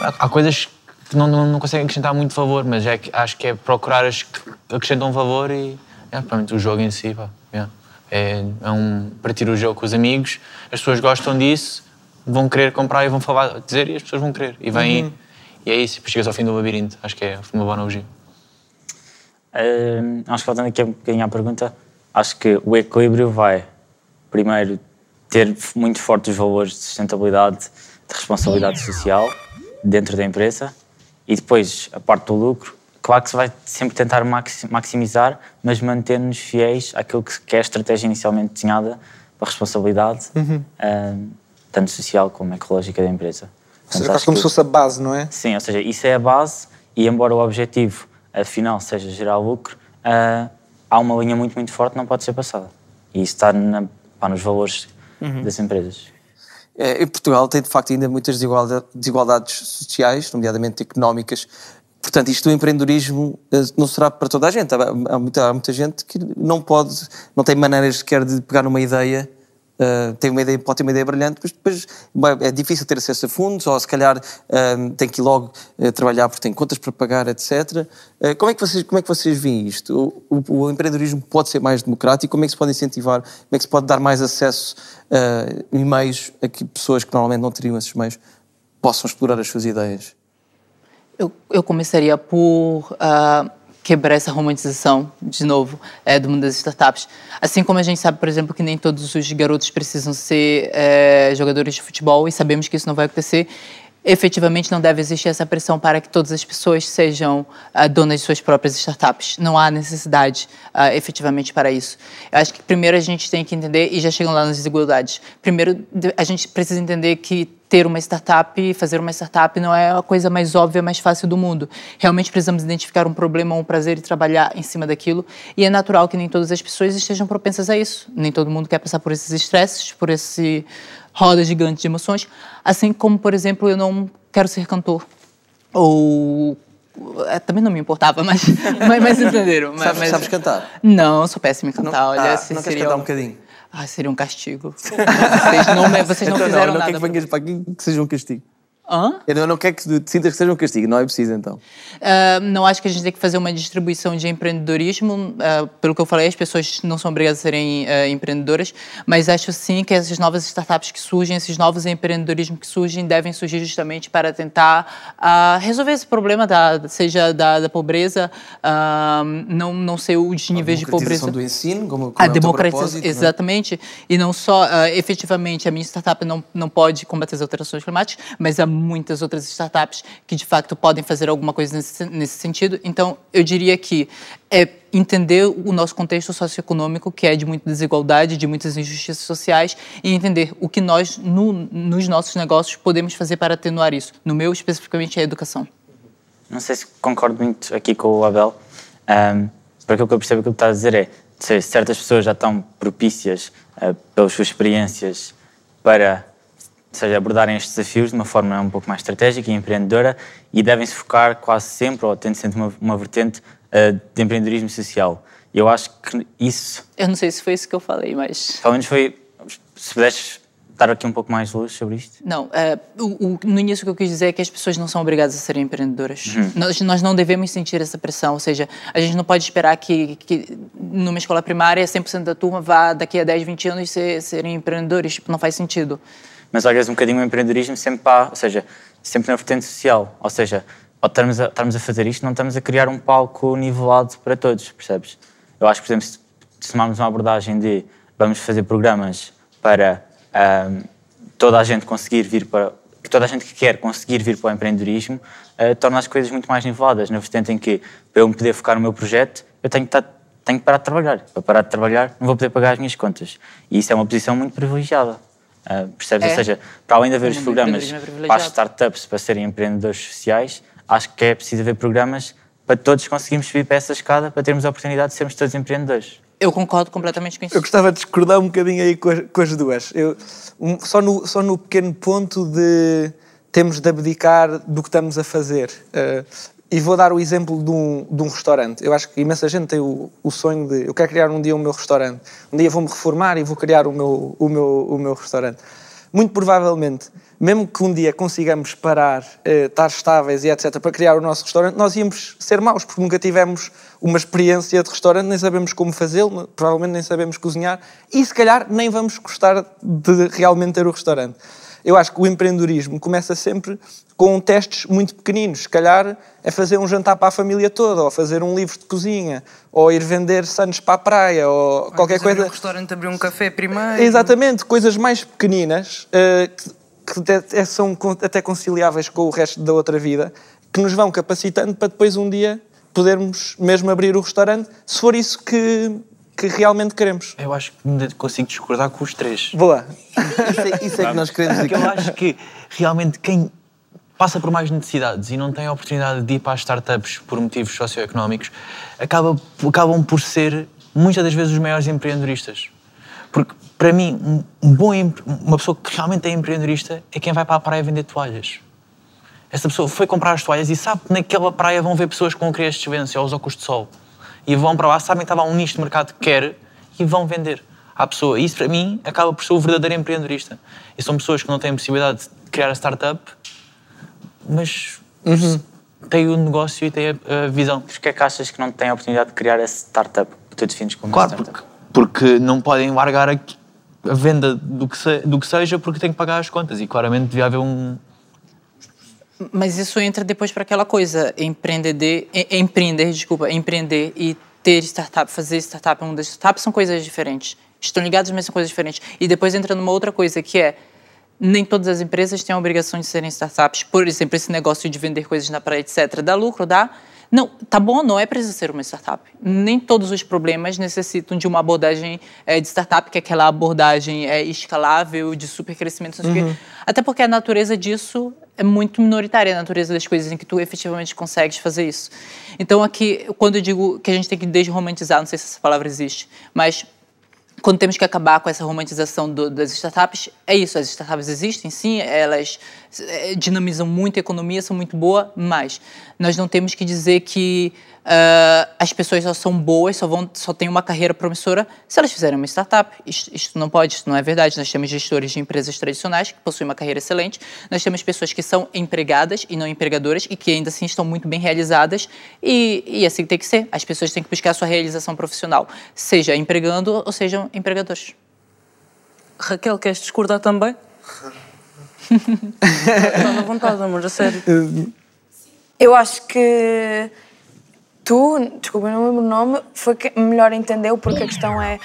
há, há coisas que não, não, não conseguem acrescentar muito valor, mas é que, acho que é procurar as que acrescentam valor e é, o jogo em si. Pá, é, é, é um partir o jogo com os amigos, as pessoas gostam disso, vão querer comprar e vão falar, dizer e as pessoas vão querer. E vêm uhum. e é isso, depois chegas ao fim do labirinto. Acho que é uma boa analogia. Uh, acho que voltando aqui um bocadinho à pergunta, acho que o equilíbrio vai, primeiro, ter muito fortes valores de sustentabilidade, de responsabilidade social dentro da empresa e depois a parte do lucro. Claro que se vai sempre tentar maximizar, mas manter-nos fiéis àquilo que é a estratégia inicialmente desenhada para a responsabilidade, uhum. uh, tanto social como ecológica da empresa. Ou seja, quase como se fosse a base, não é? Sim, ou seja, isso é a base e embora o objetivo afinal seja gerar lucro, uh, há uma linha muito, muito forte que não pode ser passada. E isso está na, pá, nos valores uhum. das empresas. É, em Portugal tem de facto ainda muitas desigualdades sociais, nomeadamente económicas. Portanto, isto do empreendedorismo eh, não será para toda a gente. Há muita, há muita gente que não pode, não tem maneiras sequer de pegar uma ideia Uh, tem uma ideia, pode ter uma ideia brilhante, mas depois é difícil ter acesso a fundos, ou se calhar uh, tem que ir logo uh, trabalhar porque tem contas para pagar, etc. como, é que vocês, como é que vocês veem isto? O, o, o, empreendedorismo pode ser mais democrático? Como é que se pode incentivar? Como é que se pode dar mais acesso e meios a que pessoas que normalmente não teriam esses meios possam explorar as suas ideias? Eu, eu começaria por quebrar essa romantização, de novo, é, do mundo das startups. Assim como a gente sabe, por exemplo, que nem todos os garotos precisam ser é, jogadores de futebol e sabemos que isso não vai acontecer, efetivamente não deve existir essa pressão para que todas as pessoas sejam uh, donas de suas próprias startups. Não há necessidade uh, efetivamente para isso. Eu acho que primeiro a gente tem que entender, e já chegam lá nas desigualdades, primeiro a gente precisa entender que ter uma startup, fazer uma startup não é a coisa mais óbvia, mais fácil do mundo. Realmente precisamos identificar um problema, um prazer e trabalhar em cima daquilo. E é natural que nem todas as pessoas estejam propensas a isso. Nem todo mundo quer passar por esses estresses, por esse roda gigante de emoções. Assim como, por exemplo, eu não quero ser cantor. Ou é, também não me importava, mas, mas, mas entenderam. Sabes, mas, sabes cantar? Não, sou péssima em cantar. Não, Olha, ah, não queres cantar um bocadinho? Ah, seria um castigo. Vocês não, vocês não então, fizeram não, não nada. Quero que, para que seja um castigo. Hã? Eu não quero que sintas que seja um castigo, não é preciso então. Uh, não acho que a gente tem que fazer uma distribuição de empreendedorismo. Uh, pelo que eu falei, as pessoas não são obrigadas a serem uh, empreendedoras, mas acho sim que essas novas startups que surgem, esses novos empreendedorismos que surgem, devem surgir justamente para tentar resolver esse problema, da, seja da, da pobreza, não, não ser os níveis de pobreza. A do ensino, como, como a é democratização, exatamente. Né? E não só, efetivamente, a minha startup não, não pode combater as alterações climáticas, mas a muitas outras startups que de facto podem fazer alguma coisa nesse, nesse sentido. Então, eu diria que é entender o nosso contexto socioeconômico, que é de muita desigualdade, de muitas injustiças sociais, e entender o que nós, no, nos nossos negócios, podemos fazer para atenuar isso. No meu, especificamente, é a educação. Não sei se concordo muito aqui com o Abel, um, porque aquilo que eu percebo que ele está a dizer é se certas pessoas já estão propícias uh, pelas suas experiências para seja, abordarem estes desafios de uma forma um pouco mais estratégica e empreendedora e devem se focar quase sempre, ou tendo sempre uma, uma vertente uh, de empreendedorismo social. Eu acho que isso. Eu não sei se foi isso que eu falei, mas. Pelo menos foi. Se pudesses dar aqui um pouco mais de luz sobre isto? Não, uh, o, o, no início o que eu quis dizer é que as pessoas não são obrigadas a serem empreendedoras. Uhum. Nós, nós não devemos sentir essa pressão, ou seja, a gente não pode esperar que, que numa escola primária 100% da turma vá daqui a 10, 20 anos ser, serem empreendedores, tipo, não faz sentido. Mas olhas um bocadinho o empreendedorismo sempre para, ou seja, sempre na vertente social, ou seja, ao estarmos a, estarmos a fazer isto, não estamos a criar um palco nivelado para todos, percebes? Eu acho que, por exemplo, se tomarmos uma abordagem de vamos fazer programas para um, toda a gente conseguir vir para que toda a gente que quer conseguir vir para o empreendedorismo uh, torna as coisas muito mais niveladas, na vertente em que para eu me poder focar no meu projeto eu tenho que, estar, tenho que parar de trabalhar. Para parar de trabalhar não vou poder pagar as minhas contas. E isso é uma posição muito privilegiada. Uh, percebes? É. Ou seja, para além de haver os programas é para as startups para serem empreendedores sociais, acho que é preciso haver programas para todos conseguirmos subir para essa escada para termos a oportunidade de sermos todos empreendedores. Eu concordo completamente com isso. Eu gostava de discordar um bocadinho aí com as, com as duas. Eu, um, só, no, só no pequeno ponto de temos de abdicar do que estamos a fazer. Uh, e vou dar o exemplo de um, de um restaurante. Eu acho que imensa gente tem o, o, sonho de eu quero criar um dia o meu restaurante. Um dia vou-me reformar e vou criar o meu, o meu, o meu restaurante. Muito provavelmente mesmo que um dia consigamos parar, uh, estar estáveis e etc., para criar o nosso restaurante, nós íamos ser maus, porque nunca tivemos uma experiência de restaurante, nem sabemos como fazê-lo, provavelmente nem sabemos cozinhar, e se calhar nem vamos gostar de realmente ter o restaurante. Eu acho que o empreendedorismo começa sempre com testes muito pequeninos. Se calhar é fazer um jantar para a família toda, ou fazer um livro de cozinha, ou ir vender sanos para a praia, ou qualquer coisa. Abrir um restaurante, abrir um café primeiro. Exatamente, coisas mais pequeninas uh, que são até conciliáveis com o resto da outra vida, que nos vão capacitando para depois um dia podermos mesmo abrir o restaurante, se for isso que, que realmente queremos. Eu acho que ainda consigo discordar com os três. Boa. Isso é, isso é que nós queremos Porque eu acho que realmente quem passa por mais necessidades e não tem a oportunidade de ir para as startups por motivos socioeconómicos, acaba, acabam por ser muitas das vezes os maiores empreendedoristas. Porque para mim, um, bom, uma pessoa que realmente é empreendedorista é quem vai para a praia vender toalhas. Essa pessoa foi comprar as toalhas e sabe que naquela praia vão ver pessoas com crias de desvivência ou os óculos de sol. E vão para lá, sabem que estava um nicho de mercado que quer e vão vender à pessoa. E isso, para mim, acaba por ser o verdadeiro empreendedorista. E são pessoas que não têm possibilidade de criar a startup, mas uhum. têm o negócio e têm a, a visão. Por que é que achas que não têm a oportunidade de criar essa startup? Tu defines como claro, startup? Porque, porque não podem largar aqui a venda do que, se, do que seja porque tem que pagar as contas e claramente devia haver um. Mas isso entra depois para aquela coisa, empreender, empreender, desculpa, empreender e ter startup, fazer startup, um das startups são coisas diferentes. Estão ligados, mas são coisas diferentes. E depois entra numa outra coisa que é nem todas as empresas têm a obrigação de serem startups. Por exemplo, esse negócio de vender coisas na praia, etc. Dá lucro, dá? Não, tá bom, não é preciso ser uma startup. Nem todos os problemas necessitam de uma abordagem é, de startup, que é aquela abordagem é, escalável, de super crescimento. Uhum. Até porque a natureza disso é muito minoritária, a natureza das coisas em que tu efetivamente consegues fazer isso. Então, aqui, quando eu digo que a gente tem que desromantizar, não sei se essa palavra existe, mas quando temos que acabar com essa romantização do, das startups, é isso, as startups existem, sim, elas eh, dinamizam muito a economia, são muito boas, mas nós não temos que dizer que uh, as pessoas só são boas, só, vão, só têm uma carreira promissora se elas fizerem uma startup. Isto, isto não pode, isto não é verdade. Nós temos gestores de empresas tradicionais que possuem uma carreira excelente, nós temos pessoas que são empregadas e não empregadoras e que ainda assim estão muito bem realizadas e, e assim tem que ser. As pessoas têm que buscar a sua realização profissional, seja empregando ou sejam empregadores. Raquel, queres discordar também? Está à vontade, amor, a sério. Eu acho que tu, desculpa, não lembro o nome, foi que melhor entendeu, porque a questão é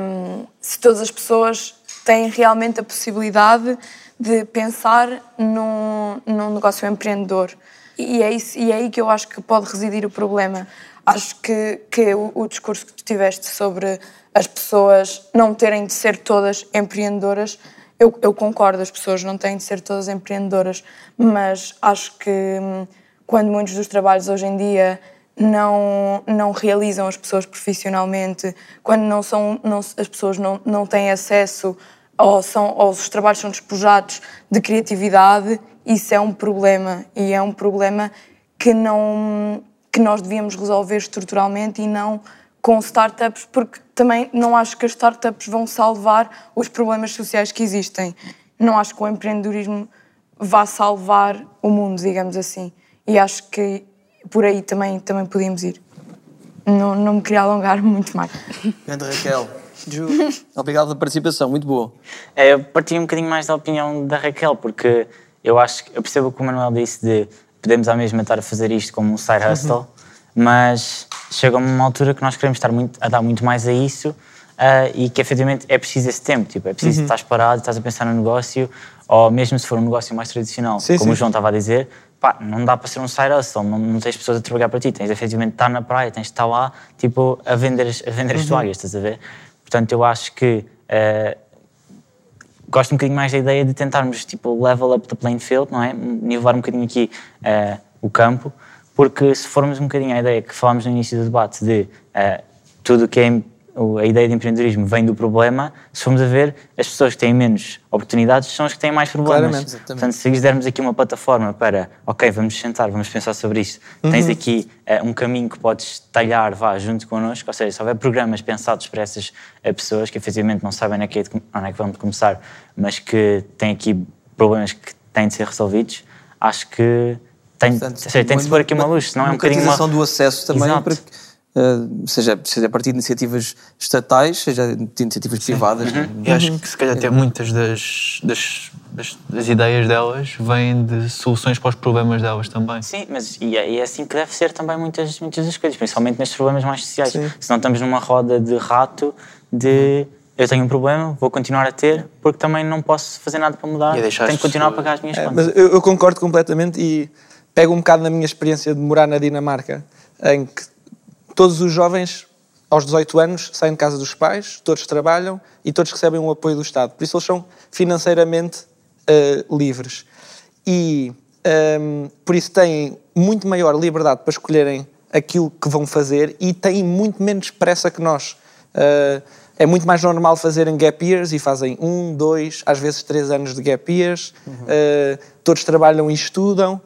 um, se todas as pessoas têm realmente a possibilidade de pensar num, num negócio empreendedor. E é, isso, e é aí que eu acho que pode residir o problema. Acho que, que o, o discurso que tu tiveste sobre as pessoas não terem de ser todas empreendedoras, eu, eu concordo, as pessoas não têm de ser todas empreendedoras, mas acho que hum, quando muitos dos trabalhos hoje em dia não, não realizam as pessoas profissionalmente, quando não são, não, as pessoas não, não têm acesso ou, são, ou os trabalhos são despojados de criatividade, isso é um problema e é um problema que, não, que nós devíamos resolver estruturalmente e não com startups, porque também não acho que as startups vão salvar os problemas sociais que existem. Não acho que o empreendedorismo vá salvar o mundo, digamos assim. E acho que por aí também, também podíamos ir. Não, não me queria alongar muito mais. Grande Raquel. Ju, obrigado pela participação, muito boa. É, eu partilho um bocadinho mais da opinião da Raquel, porque eu acho que eu percebo o que o Manuel disse de podemos à mesma estar a fazer isto como um side hustle, uhum. mas chega a uma altura que nós queremos estar muito, a dar muito mais a isso uh, e que efetivamente é preciso esse tempo, tipo, é preciso uhum. estar parado, estás a pensar no negócio, ou mesmo se for um negócio mais tradicional, sim, como sim. o João estava a dizer, pá, não dá para ser um side hustle, não, não tens pessoas a trabalhar para ti, tens efetivamente de estar na praia, tens de estar lá, tipo, a vender, a vender as uhum. toalhas, estás a ver? Portanto, eu acho que uh, gosto um bocadinho mais da ideia de tentarmos, tipo, level up the playing field, não é? Nivelar um bocadinho aqui uh, o campo, porque se formos um bocadinho à ideia que falámos no início do debate de uh, tudo o que é a ideia de empreendedorismo vem do problema, se formos a ver, as pessoas que têm menos oportunidades são as que têm mais problemas. Claramente, Portanto, se lhes dermos aqui uma plataforma para, ok, vamos sentar, vamos pensar sobre isto, uhum. tens aqui uh, um caminho que podes talhar, vá, junto connosco, ou seja, se houver programas pensados para essas uh, pessoas que efetivamente não sabem onde é, que é de, onde é que vão começar, mas que têm aqui problemas que têm de ser resolvidos, acho que tem, Portanto, seja, tem de se pôr aqui uma luz, senão é um bocadinho uma... do acesso também Exato. para Uh, seja, seja a partir de iniciativas estatais, seja de iniciativas Sim. privadas. Uhum. E acho que se calhar até muitas das, das, das, das, ideias delas vêm de soluções para os problemas delas também. Sim, mas e é, e é assim que deve ser também muitas, muitas das coisas, principalmente nestes problemas mais sociais. Sim. Se não estamos numa roda de rato de eu tenho um problema, vou continuar a ter, porque também não posso fazer nada para mudar, tenho que continuar a pagar as minhas é, contas. Mas eu, eu concordo completamente e pego um bocado na minha experiência de morar na Dinamarca, em que Todos os jovens, aos 18 anos, saem de casa dos pais, todos trabalham e todos recebem o apoio do Estado. Por isso, eles são financeiramente uh, livres. E um, ehm, por isso têm muito maior liberdade para escolherem aquilo que vão fazer e têm muito menos pressa que nós. Uh, é muito mais normal fazerem gap years e fazem um, dois, às vezes três anos de gap years. Uhum. Uh, todos trabalham e estudam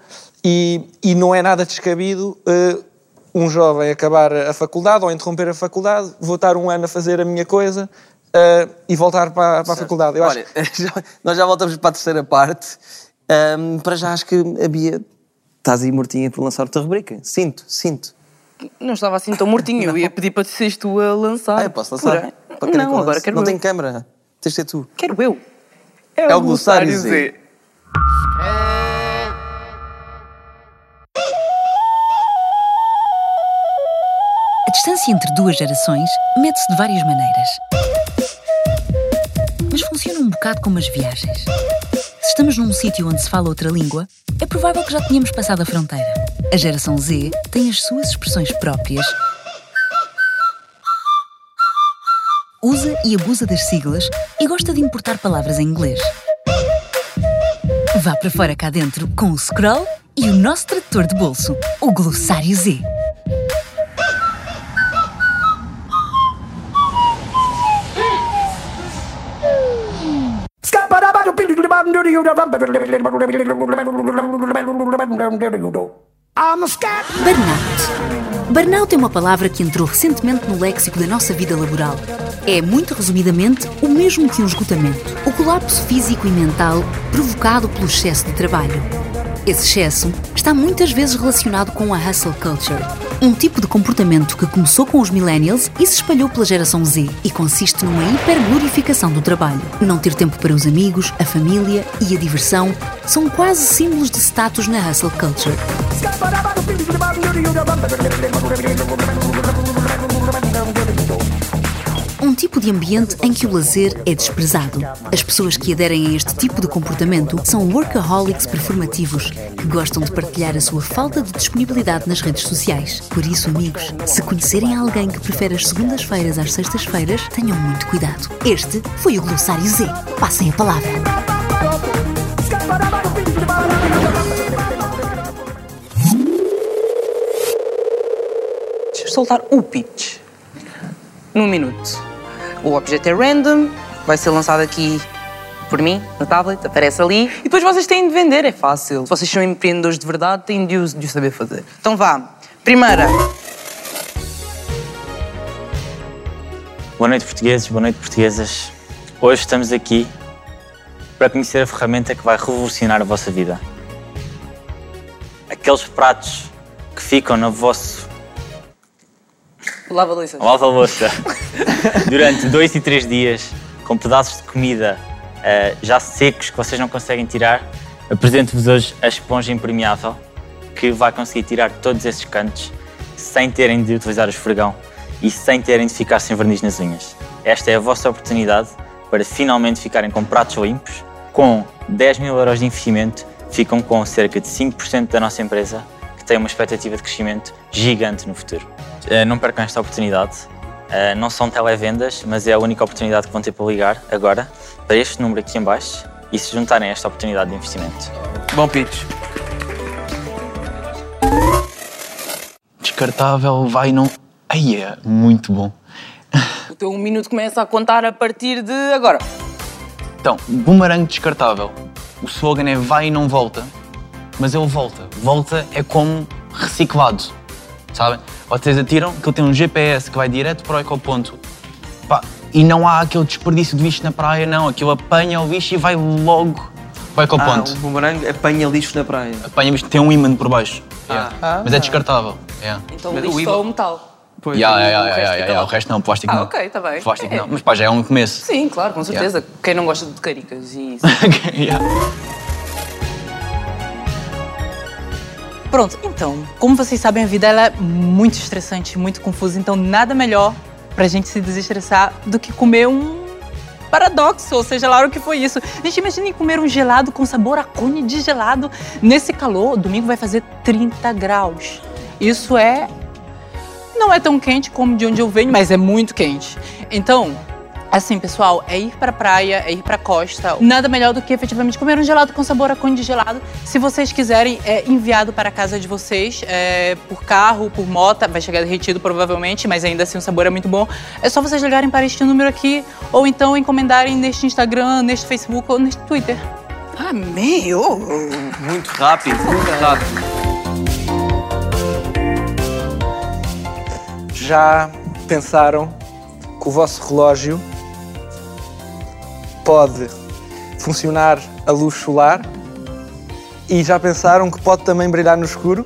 e, e não é nada descabido uh, um jovem acabar a faculdade ou interromper a faculdade, vou estar um ano a fazer a minha coisa uh, e voltar para, para a faculdade. Eu Olha, acho... nós já voltamos para a terceira parte. Um, para já acho que a Bia estás aí mortinha por lançar outra rubrica. Sinto, sinto. Não estava assim tão mortinho, eu ia pedir para seres tu a lançar. Ah, eu posso lançar? Pura. Não, agora quero Não eu. tem câmara, tens de ser tu. Quero eu. É, é o glossário Z. Z. distância entre duas gerações mede-se de várias maneiras. Mas funciona um bocado como as viagens. Se estamos num sítio onde se fala outra língua, é provável que já tenhamos passado a fronteira. A geração Z tem as suas expressões próprias, usa e abusa das siglas e gosta de importar palavras em inglês. Vá para fora cá dentro com o Scroll e o nosso tradutor de bolso, o Glossário Z. Burnout. Burnout é uma palavra que entrou recentemente no léxico da nossa vida laboral. É, muito resumidamente, o mesmo que um esgotamento, o colapso físico e mental provocado pelo excesso de trabalho. Esse excesso está muitas vezes relacionado com a hustle culture, um tipo de comportamento que começou com os millennials e se espalhou pela geração Z e consiste numa hiperglorificação do trabalho. Não ter tempo para os amigos, a família e a diversão são quase símbolos de status na hustle culture. Um tipo de ambiente em que o lazer é desprezado. As pessoas que aderem a este tipo de comportamento são workaholics performativos que gostam de partilhar a sua falta de disponibilidade nas redes sociais. Por isso, amigos, se conhecerem alguém que prefere as segundas-feiras às sextas-feiras, tenham muito cuidado. Este foi o Glossário Z. Passem a palavra. Soltar o pitch. Num minuto. O objeto é random, vai ser lançado aqui por mim, no tablet, aparece ali. E depois vocês têm de vender, é fácil. Se vocês são empreendedores de verdade, têm de o, de o saber fazer. Então vá. Primeira. Boa noite, portugueses, boa noite, portuguesas. Hoje estamos aqui para conhecer a ferramenta que vai revolucionar a vossa vida. Aqueles pratos que ficam no vosso Lava-louça. lava-louça durante dois e três dias, com pedaços de comida eh, já secos que vocês não conseguem tirar, apresento-vos hoje a esponja impermeável que vai conseguir tirar todos esses cantos sem terem de utilizar o esfregão e sem terem de ficar sem verniz nas unhas. Esta é a vossa oportunidade para finalmente ficarem com pratos limpos. Com 10 mil euros de investimento, ficam com cerca de 5% da nossa empresa, que tem uma expectativa de crescimento gigante no futuro. Eh, Não percam esta oportunidade. Eh, Não são televendas, mas é a única oportunidade que vão ter para ligar agora para este número aqui em baixo e se juntarem a esta oportunidade de investimento. Bom pitch. Descartável, vai não. Aí é muito bom. O teu um minuto começa a contar a partir de agora. Então, boomerang descartável. O slogan é vai e não volta, mas ele volta. Volta é como reciclado, sabem? Vocês atiram que ele tem um GPS que vai direto para o ecoponto. Pá, e não há aquele desperdício de lixo na praia, não. Aquilo apanha o lixo e vai logo para o ecoponto. Ah, o boomerang apanha lixo na praia. Apanha lixo, tem um imã por baixo. Yeah. Ah. Mas é descartável. Yeah. Então Mas lixo o só o metal. Pois, Yeah, yeah, o yeah, resto yeah, lá. O resto não, plástico Ah, não. ok, está bem. Plástico É. não. Mas pá, já é um começo. Sim, claro, com certeza. Yeah. Quem não gosta de caricas e isso. Yeah. Pronto, então, como vocês sabem, a vida ela é muito estressante, muito confusa, então nada melhor pra gente se desestressar do que comer um paradoxo, ou seja lá o que foi isso. Gente, imaginem comer um gelado com sabor a cone de gelado nesse calor. Domingo vai fazer 30 graus. Isso é. Não é tão quente como de onde eu venho, mas é muito quente. Então, assim, pessoal, é ir pra praia, é ir pra costa. Nada melhor do que efetivamente comer um gelado com sabor a cone de gelado. Se vocês quiserem, é enviado para a casa de vocês, é, por carro, por moto, vai chegar derretido provavelmente, mas ainda assim o sabor é muito bom. É só vocês ligarem para este número aqui, ou então encomendarem neste Instagram, neste Facebook ou neste Twitter. Amém! Oh. Muito rápido, muito rápido. Já pensaram que o vosso relógio pode funcionar a luz solar? E já pensaram que pode também brilhar no escuro?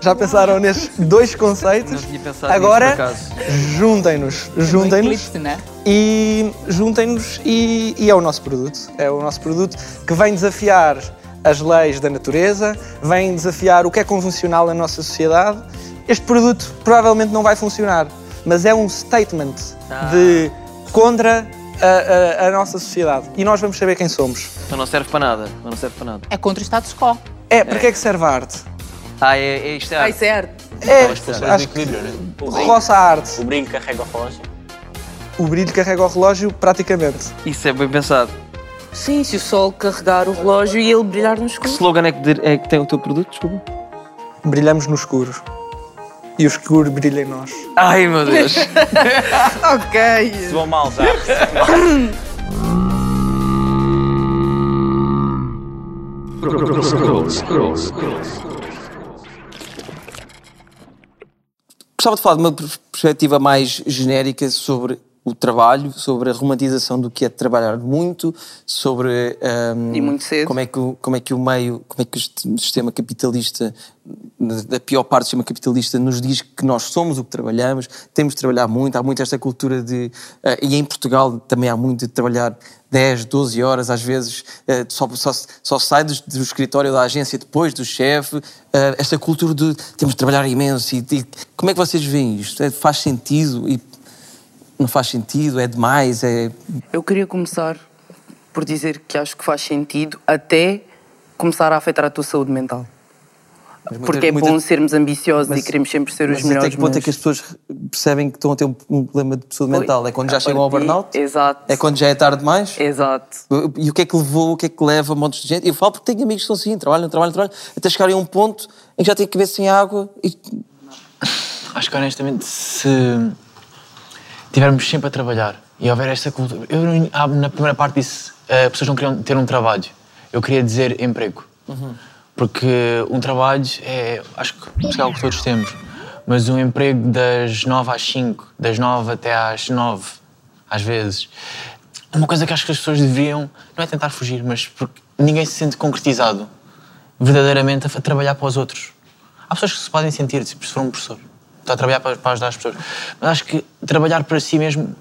Já pensaram nestes dois conceitos? Agora, juntem-nos, juntem-nos eclipse, né? e juntem-nos e, e é o nosso produto. É o nosso produto que vem desafiar as leis da natureza, vem desafiar o que é convencional na nossa sociedade. Este produto provavelmente não vai funcionar, mas é um statement de contra a, a- a nossa sociedade e nós vamos saber quem somos. Então não serve para nada. Não serve para nada. É contra o status quo. É, para que é que serve a arte? Ah, é, é isto é Ai, arte. certo. É, As pessoas do acho que equilíbrio, né? roça a arte. O brinco carrega o relógio. O brilho carrega o relógio praticamente. Isso é bem pensado. Sim, se o sol carregar o relógio e ele brilhar no Que escuro. slogan é que, de- é que tem o teu produto? Desculpa. Brilhamos no escuro. E o escuro brilha em nós. Ai, meu Deus. ok. Se vou mal já. Gostava de falar de uma perspectiva mais genérica sobre o trabalho, sobre a romantização do que é trabalhar muito, sobre ahm, E muito cedo. como é que o, como é que o meio, como é que o sistema capitalista, da pior parte do sistema capitalista, nos diz que nós somos o que trabalhamos, temos de trabalhar muito, há muito esta cultura de, ah, e em Portugal também há muito de trabalhar 10, 12 horas, às vezes ah, só, só, só sai do, do escritório da agência depois do chefe, ah, esta cultura de temos de trabalhar imenso e, e como é que vocês veem isto? Faz sentido? E não faz sentido, é demais, é... Eu queria começar por dizer que acho que faz sentido até começar a afetar a tua saúde mental. muita- Porque é muita- bom sermos ambiciosos Mas- e queremos sempre ser os Mas melhores. até que ponto é mas- que as pessoas percebem que estão a ter um, problema de saúde mental? É quando já A chegam ao burnout? Exato. É quando já é tarde demais? Exato. E o que é que levou, o que é que leva montes de gente? Eu falo porque tenho amigos que são assim, trabalham, trabalham, trabalham, até chegarem a um ponto em que já têm que cabeça sem água e Acho que honestamente, se estivermos sempre a trabalhar e houver esta cultura. Eu, ah, na primeira parte disse eh, pessoas não queriam ter um trabalho. Eu queria dizer emprego. Porque um trabalho é. Acho que é algo que todos temos. Mas um emprego das 9 às 5, das 9 até às 9, às vezes. Uma coisa que acho que as pessoas deveriam. Não é tentar fugir, mas porque ninguém se sente concretizado verdadeiramente a, a trabalhar para os outros. Há pessoas que se podem sentir, tipo, se for um professor. Está a trabalhar para, para ajudar as pessoas. Mas acho que trabalhar para si mesmo.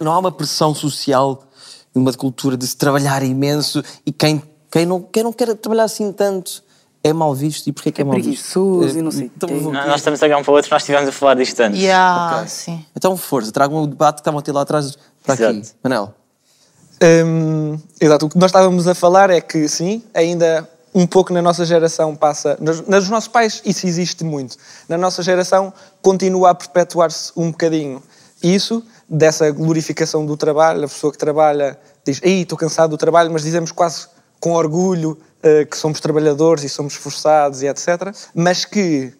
não há uma pressão social, uma cultura de se trabalhar imenso e quem, quem, não, quem não quer trabalhar assim tanto é mal visto. E porquê que é, mal preguiçoso visto? e não sei Então, Nós estamos a olhar um para o outro, nós estivemos a falar disto antes. Yeah, Ok. sim. Então, força, tragam o debate que estavam a ter lá atrás para aqui. Manel. Hum, exato, o que nós estávamos a falar é que sim, ainda um pouco na nossa geração passa. Nos, nos nossos pais, isso existe muito. Na nossa geração, continua a perpetuar-se um bocadinho isso, dessa glorificação do trabalho. A pessoa que trabalha diz: Ei, estou cansado do trabalho, mas dizemos quase com orgulho eh, que somos trabalhadores e somos esforçados e etc. Mas que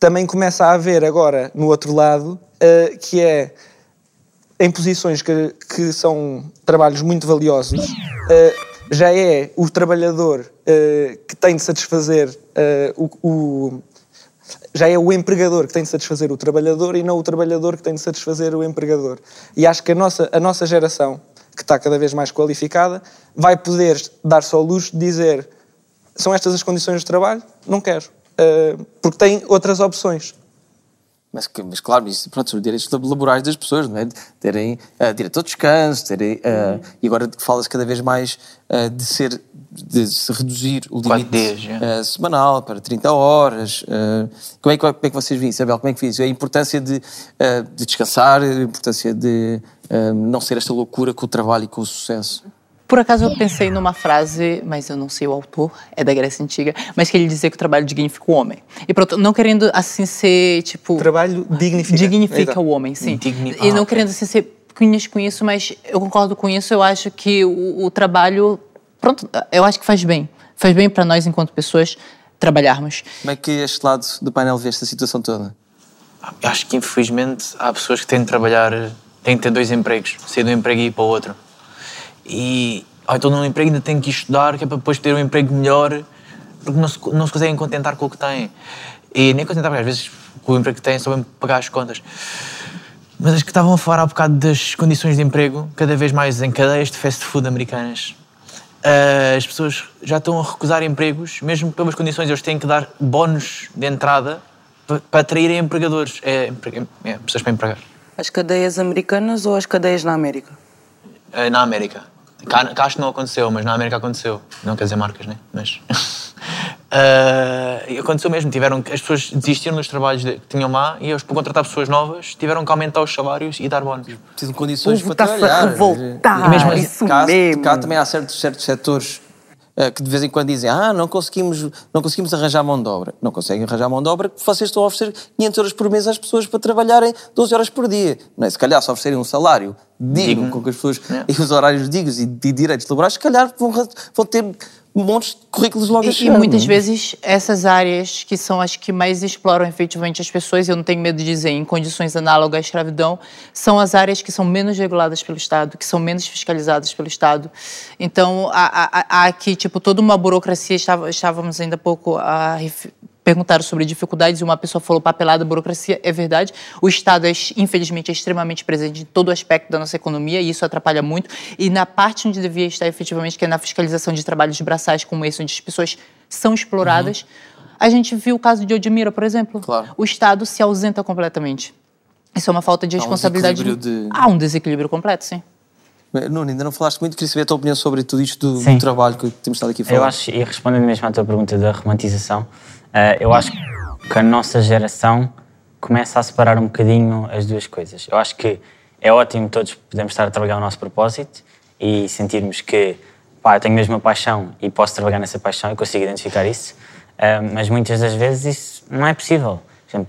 também começa a haver agora, no outro lado, eh, que é em posições que, que são trabalhos muito valiosos, eh, já é o trabalhador eh, que tem de satisfazer eh, o, o- já é o empregador que tem de satisfazer o trabalhador e não o trabalhador que tem de satisfazer o empregador. E acho que a nossa, a nossa geração, que está cada vez mais qualificada, vai poder dar-se ao luxo de dizer são estas as condições de trabalho? Não quero. Eh, porque tem outras opções. Mas, mas claro, isso pronto, são os direitos laborais das pessoas, não é? Terem ah, direito ao descanso, terem, ah, e agora fala-se cada vez mais ah, de ser de se reduzir o limite dias, semanal para 30 horas. como, é, que- como é que vocês viram, Isabel? Como é que isso? A importância de, de descansar, a importância de não ser esta loucura com o trabalho e com o sucesso. Por acaso eu pensei numa frase, mas eu não sei o autor, é da Grécia Antiga, mas que ele dizia que o trabalho dignifica o homem. E pronto, não querendo assim ser, tipo... Trabalho dignifica. Dignifica Exato. o homem, sim. Digni- E Ah, não querendo assim ser cunhas com isso, mas eu concordo com isso, eu acho que o, o trabalho, pronto, eu acho que faz bem. Faz bem para nós, enquanto pessoas, trabalharmos. Como é que este lado do painel vê esta situação toda? Acho que infelizmente há pessoas que têm de trabalhar, têm de ter dois empregos, sair de um emprego e ir para o outro. E ou então num emprego ainda têm que estudar, que é para depois ter um emprego melhor, porque não se, não se conseguem contentar com o que têm. E nem contentar, porque às vezes com o emprego que têm só bem pagar as contas. Mas acho que estavam a falar há bocado das condições de emprego, cada vez mais em cadeias de fast food americanas. Ah, As pessoas já estão a recusar empregos, mesmo pelas condições, eles têm que dar bónus de entrada pa- para atraírem empregadores. É, é, pessoas para empregar. As cadeias americanas ou as cadeias na América? Ah, Na América. Cá, cá acho que não aconteceu, mas na América aconteceu. Não quer dizer marcas, né? Mas. E aconteceu mesmo. Tiveram, as pessoas desistiram dos trabalhos que tinham lá e eles, para contratar pessoas novas, tiveram que aumentar os salários e dar bónus. Precisam de condições para está-se a trabalhar. revoltar, E mesmo isso cá, mesmo. cá também há certos, certos setores que de vez em quando dizem ah, não conseguimos, não conseguimos arranjar mão de obra. Não conseguem arranjar mão de obra porque vocês estão a oferecer 500 euros por mês às pessoas para trabalharem 12 horas por dia. Não é? Se calhar se oferecerem um salário digno, com que as pessoas e os horários dignos e de direitos laborais, se calhar vão, vão ter montes de currículos logo a E, e chegar. muitas não é? vezes essas áreas que são as que mais exploram efetivamente as pessoas, eu não tenho medo de dizer, em condições análogas à escravidão, são as áreas que são menos reguladas pelo Estado, que são menos fiscalizadas pelo Estado. Então, há, há- há aqui, tipo, toda uma burocracia, estava- estávamos ainda há pouco a perguntaram sobre dificuldades e uma pessoa falou papelada, burocracia, é verdade. O Estado, é, infelizmente, é extremamente presente em todo o aspecto da nossa economia e isso atrapalha muito. E na parte onde devia estar efetivamente, que é na fiscalização de trabalhos braçais como esse, onde as pessoas são exploradas, a gente viu o caso de Odmira, por exemplo. O Estado se ausenta completamente. Isso é uma falta de Há um responsabilidade. desequilíbrio de- Há um desequilíbrio completo, sim. Nuno, ainda não falaste muito, queria saber a tua opinião sobre tudo isto do, do trabalho que temos estado aqui a falar. Eu acho, e respondendo mesmo à tua pergunta da romantização, eh, eu acho que a nossa geração começa a separar um bocadinho as duas coisas. Eu acho que é ótimo todos podemos estar a trabalhar o nosso propósito e sentirmos que pá, eu tenho mesmo a paixão e posso trabalhar nessa paixão e consigo identificar isso, Ah, mas muitas das vezes isso não é possível.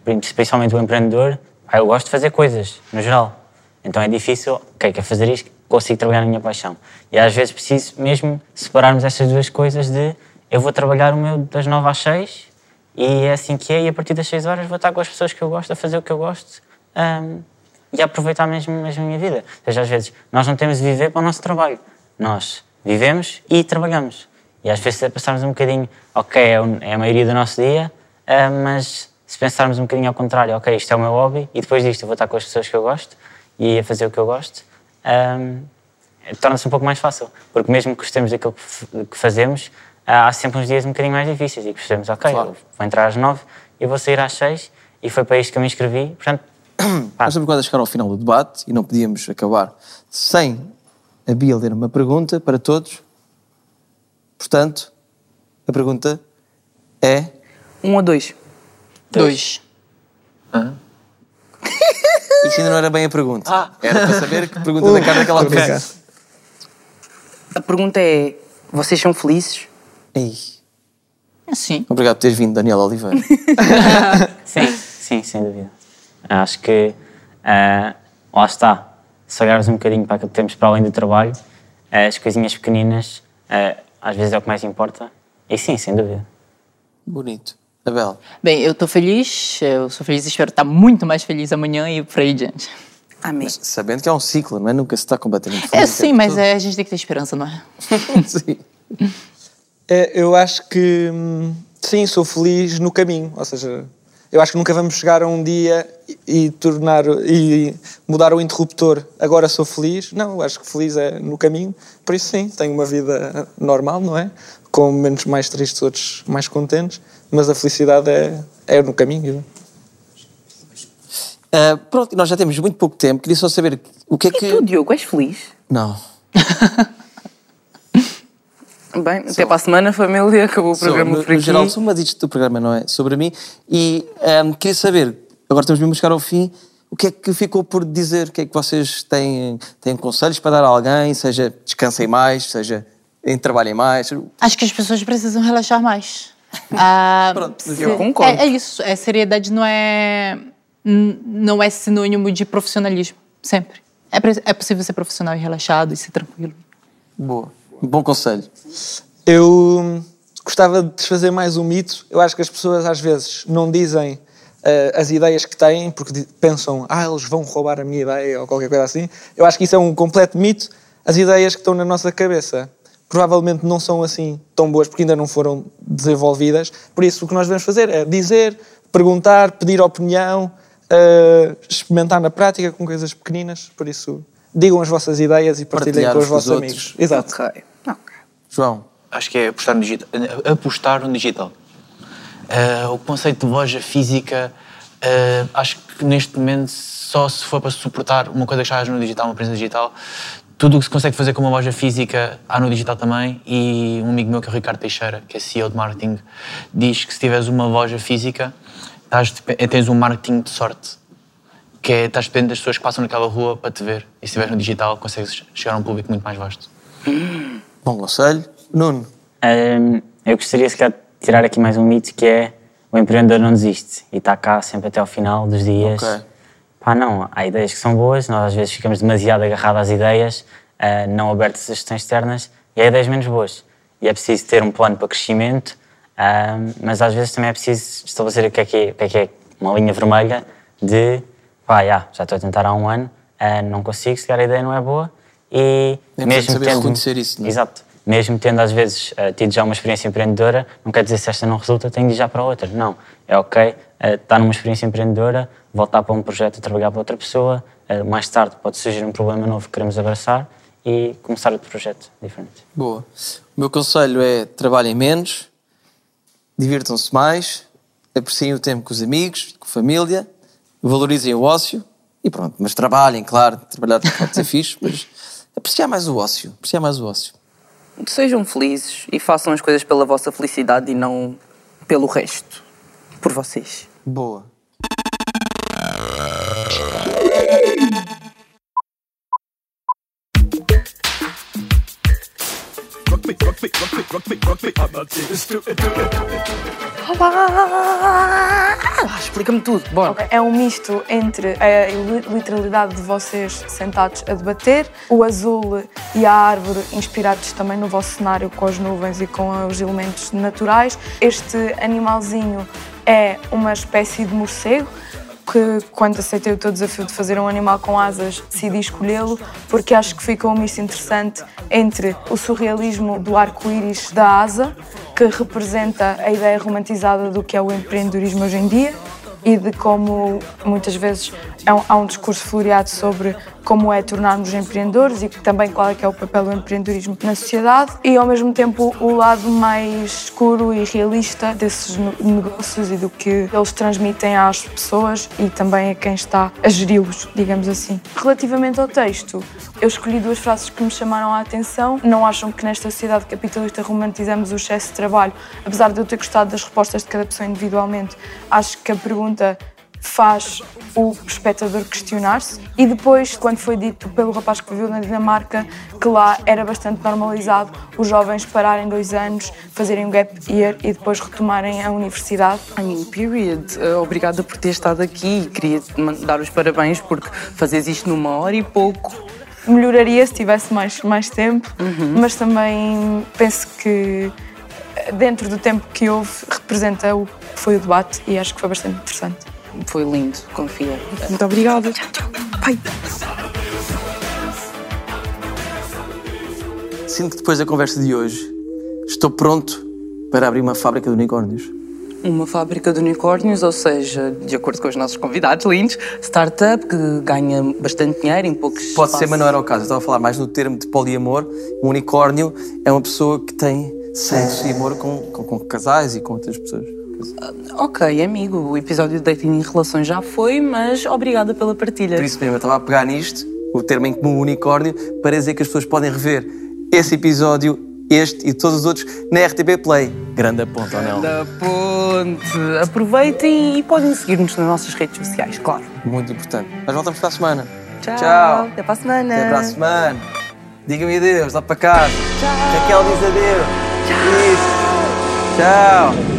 Principalmente o empreendedor, pá, eu gosto de fazer coisas, no geral. Então é difícil, ok, quero fazer isto, consigo trabalhar na minha paixão. E às vezes preciso mesmo separarmos essas duas coisas de eu vou trabalhar o meu das 9 às 6 e é assim que é, e a partir das 6 horas vou estar com as pessoas que eu gosto, a fazer o que eu gosto ahm, e a aproveitar mesmo, mesmo a minha vida. Ou seja, às vezes nós não temos de viver para o nosso trabalho, nós vivemos e trabalhamos. E às vezes é passarmos um bocadinho, ok, é é a maioria do nosso dia, ah, mas se pensarmos um bocadinho ao contrário, ok, isto é o meu hobby e depois disto eu vou estar com as pessoas que eu gosto e a fazer o que eu gosto, ahm, torna-se um pouco mais fácil. Porque mesmo que gostemos daquilo que fazemos, há sempre uns dias um bocadinho mais difíceis e percebemos, ok, eu vou entrar às nove e vou sair às seis e foi para isto que eu me inscrevi. Portanto, Nós estamos quase a chegar ao final do debate e não podíamos acabar sem a Bia ler uma pergunta para todos. Portanto, a pergunta é. Um ou dois? Dois. Isso ainda não era bem a pergunta. Era para saber que pergunta da cara daquela fez. A pergunta é: vocês são felizes? Ei. Sim. Obrigado por teres vindo, Daniel Oliveira. sim, sim, sem dúvida. Acho que ah, lá está. Se olhares um bocadinho para aquilo que temos para além do trabalho, ah, as coisinhas pequeninas ah, às vezes é o que mais importa. E sim, sem dúvida. Bonito. Abel. Bem, eu estou feliz, eu sou feliz e espero estar muito mais feliz amanhã e por aí diante. Amém. Mas sabendo que é um ciclo, não é? Nunca se está completamente É feliz. sim, mas é, a gente tem que ter esperança, não é? sim. É, eu acho que hum, sim, sou feliz no caminho. Ou seja, eu acho que nunca vamos chegar a um dia e, e tornar e mudar o interruptor. Agora sou feliz. Não, eu acho que feliz é no caminho. Por isso sim, tenho uma vida normal, não é? Com momentos mais tristes, outros mais contentes. Mas a felicidade é, é no caminho. Ah, pronto, nós já temos muito pouco tempo. Queria só saber o que é que. E tu, Diogo, és feliz? Não. Bem, até para a semana, família, acabou o programa no, por no aqui. geral, sou, mas isto do programa não é sobre mim. E ahm, queria saber, agora estamos mesmo a chegar ao fim, o que é que ficou por dizer? O que é que vocês têm, têm conselhos para dar a alguém? Seja descansem mais, seja em trabalhem mais. Acho que as pessoas precisam relaxar mais. Ah, Pronto, se- eu concordo. É, é isso. É, seriedade não é, não é sinônimo de profissionalismo. Sempre. É, é possível ser profissional e relaxado e ser tranquilo. Boa. Bom conselho. Eu gostava de desfazer mais um mito. Eu acho que as pessoas às vezes não dizem eh, as ideias que têm porque pensam, ah, eles vão roubar a minha ideia ou qualquer coisa assim. Eu acho que isso é um completo mito. As ideias que estão na nossa cabeça provavelmente não são assim tão boas porque ainda não foram desenvolvidas. Por isso, o que nós devemos fazer é dizer, perguntar, pedir opinião, eh, experimentar na prática com coisas pequeninas. Por isso, digam as vossas ideias e partilhem Partilhar com os vossos outros. amigos. Exato. João. Acho que é apostar no digital. Apostar no digital. Eh, o conceito de loja física, eh, acho que neste momento só se for para suportar uma coisa que já no digital, uma presença digital. Tudo o que se consegue fazer com uma loja física há no digital também. E um amigo meu, que é o Ricardo Teixeira, que é CEO de marketing, diz que se tiveres uma loja física, tens um marketing de sorte. Que é, estás dependente das pessoas que passam naquela rua para te ver. E se estiveres no digital, consegues chegar a um público muito mais vasto. Bom conselho. Nuno. Hum, eu gostaria, se calhar, de tirar aqui mais um mito que é o empreendedor não desiste e está cá sempre até ao final dos dias. Ok. Pá, não, há ideias que são boas, nós às vezes ficamos demasiado agarrados às ideias, ah, não abertos a gestões externas, e há ideias menos boas. E é preciso ter um plano para crescimento, ah, mas às vezes também é preciso estabelecer o que é que é, o que é, que é uma linha vermelha de pá, já, já estou a tentar há um ano, ah, não consigo, se calhar a ideia não é boa, e É preciso saber reconhecer isso, não é? Exato. Mesmo tendo às vezes eh, tido já uma experiência empreendedora, não quer dizer se esta não resulta, tenho de ir já para outra. Não. É ok eh, estar numa experiência empreendedora, voltar para um projeto, trabalhar para outra pessoa, eh, mais tarde pode surgir um problema novo que queremos abraçar e começar outro projeto diferente. Boa. O meu conselho é trabalhem menos, divirtam-se mais, apreciem o tempo com os amigos, com a família, valorizem o ócio e pronto, mas trabalhem, claro, trabalhar pode ser fixe, mas apreciar mais o ócio, apreciar mais o ócio. Sejam felizes e façam as coisas pela vossa felicidade e não pelo resto, por vocês. Boa. Rock me, rock me, rock me, rock me, rock me, I'm not. Ah, Explica-me tudo. Bora. É um misto entre a li- literalidade de vocês sentados a debater, o azul e a árvore inspirados também no vosso cenário com as nuvens e com os elementos naturais. Este animalzinho é uma espécie de morcego que quando aceitei o teu desafio de fazer um animal com asas, decidi escolhê-lo porque acho que fica um misto interessante entre o surrealismo do arco-íris da asa, que representa a ideia romantizada do que é o empreendedorismo hoje em dia, e de como muitas vezes é há um discurso floreado sobre como é tornarmos empreendedores e também qual é que é o papel do empreendedorismo na sociedade e ao mesmo tempo o lado mais escuro e realista desses negócios e do que eles transmitem às pessoas e também a quem está a geri-los, digamos assim. Relativamente ao texto, eu escolhi duas frases que me chamaram a atenção. Não acham que nesta sociedade capitalista romantizamos o excesso de trabalho? Apesar de eu ter gostado das respostas de cada pessoa individualmente, acho que a pergunta faz o espectador questionar-se. E depois, quando foi dito pelo rapaz que viveu na Dinamarca que lá era bastante normalizado os jovens pararem dois anos, fazerem um gap year e depois retomarem a universidade. I mean, period. Uh, Obrigada por ter estado aqui. Queria te man- dar os parabéns porque fazes isto numa hora e pouco. Melhoraria se tivesse mais, mais tempo, mas também penso que dentro do tempo que houve representa o que foi o debate e acho que foi bastante interessante. Foi lindo, confia. Muito obrigada. Pai. Sinto que depois da conversa de hoje estou pronto para abrir uma fábrica de unicórnios. Uma fábrica de unicórnios, ou seja, de acordo com os nossos convidados lindos, startup que ganha bastante dinheiro em poucos Pode ser, espaços. mas não era o caso. Eu estava a falar mais no termo de poliamor. Um unicórnio é uma pessoa que tem sexo e amor com, com, com casais e com outras pessoas. Ok, amigo, o episódio de dating em relações já foi, mas obrigada pela partilha. Por isso mesmo, eu estava a pegar nisto, o termo em comum unicórnio, para dizer que as pessoas podem rever esse episódio, este e todos os outros na RTP Play. Grande ponto, ou não? Da ponte. Aproveitem e podem seguir-nos nas nossas redes sociais, claro. Muito importante. Nós voltamos para a semana. Tchau. Tchau. Até para a semana. Até para a semana. Diga-me adeus, lá para casa. Tchau. Raquel diz adeus. Isso. Tchau.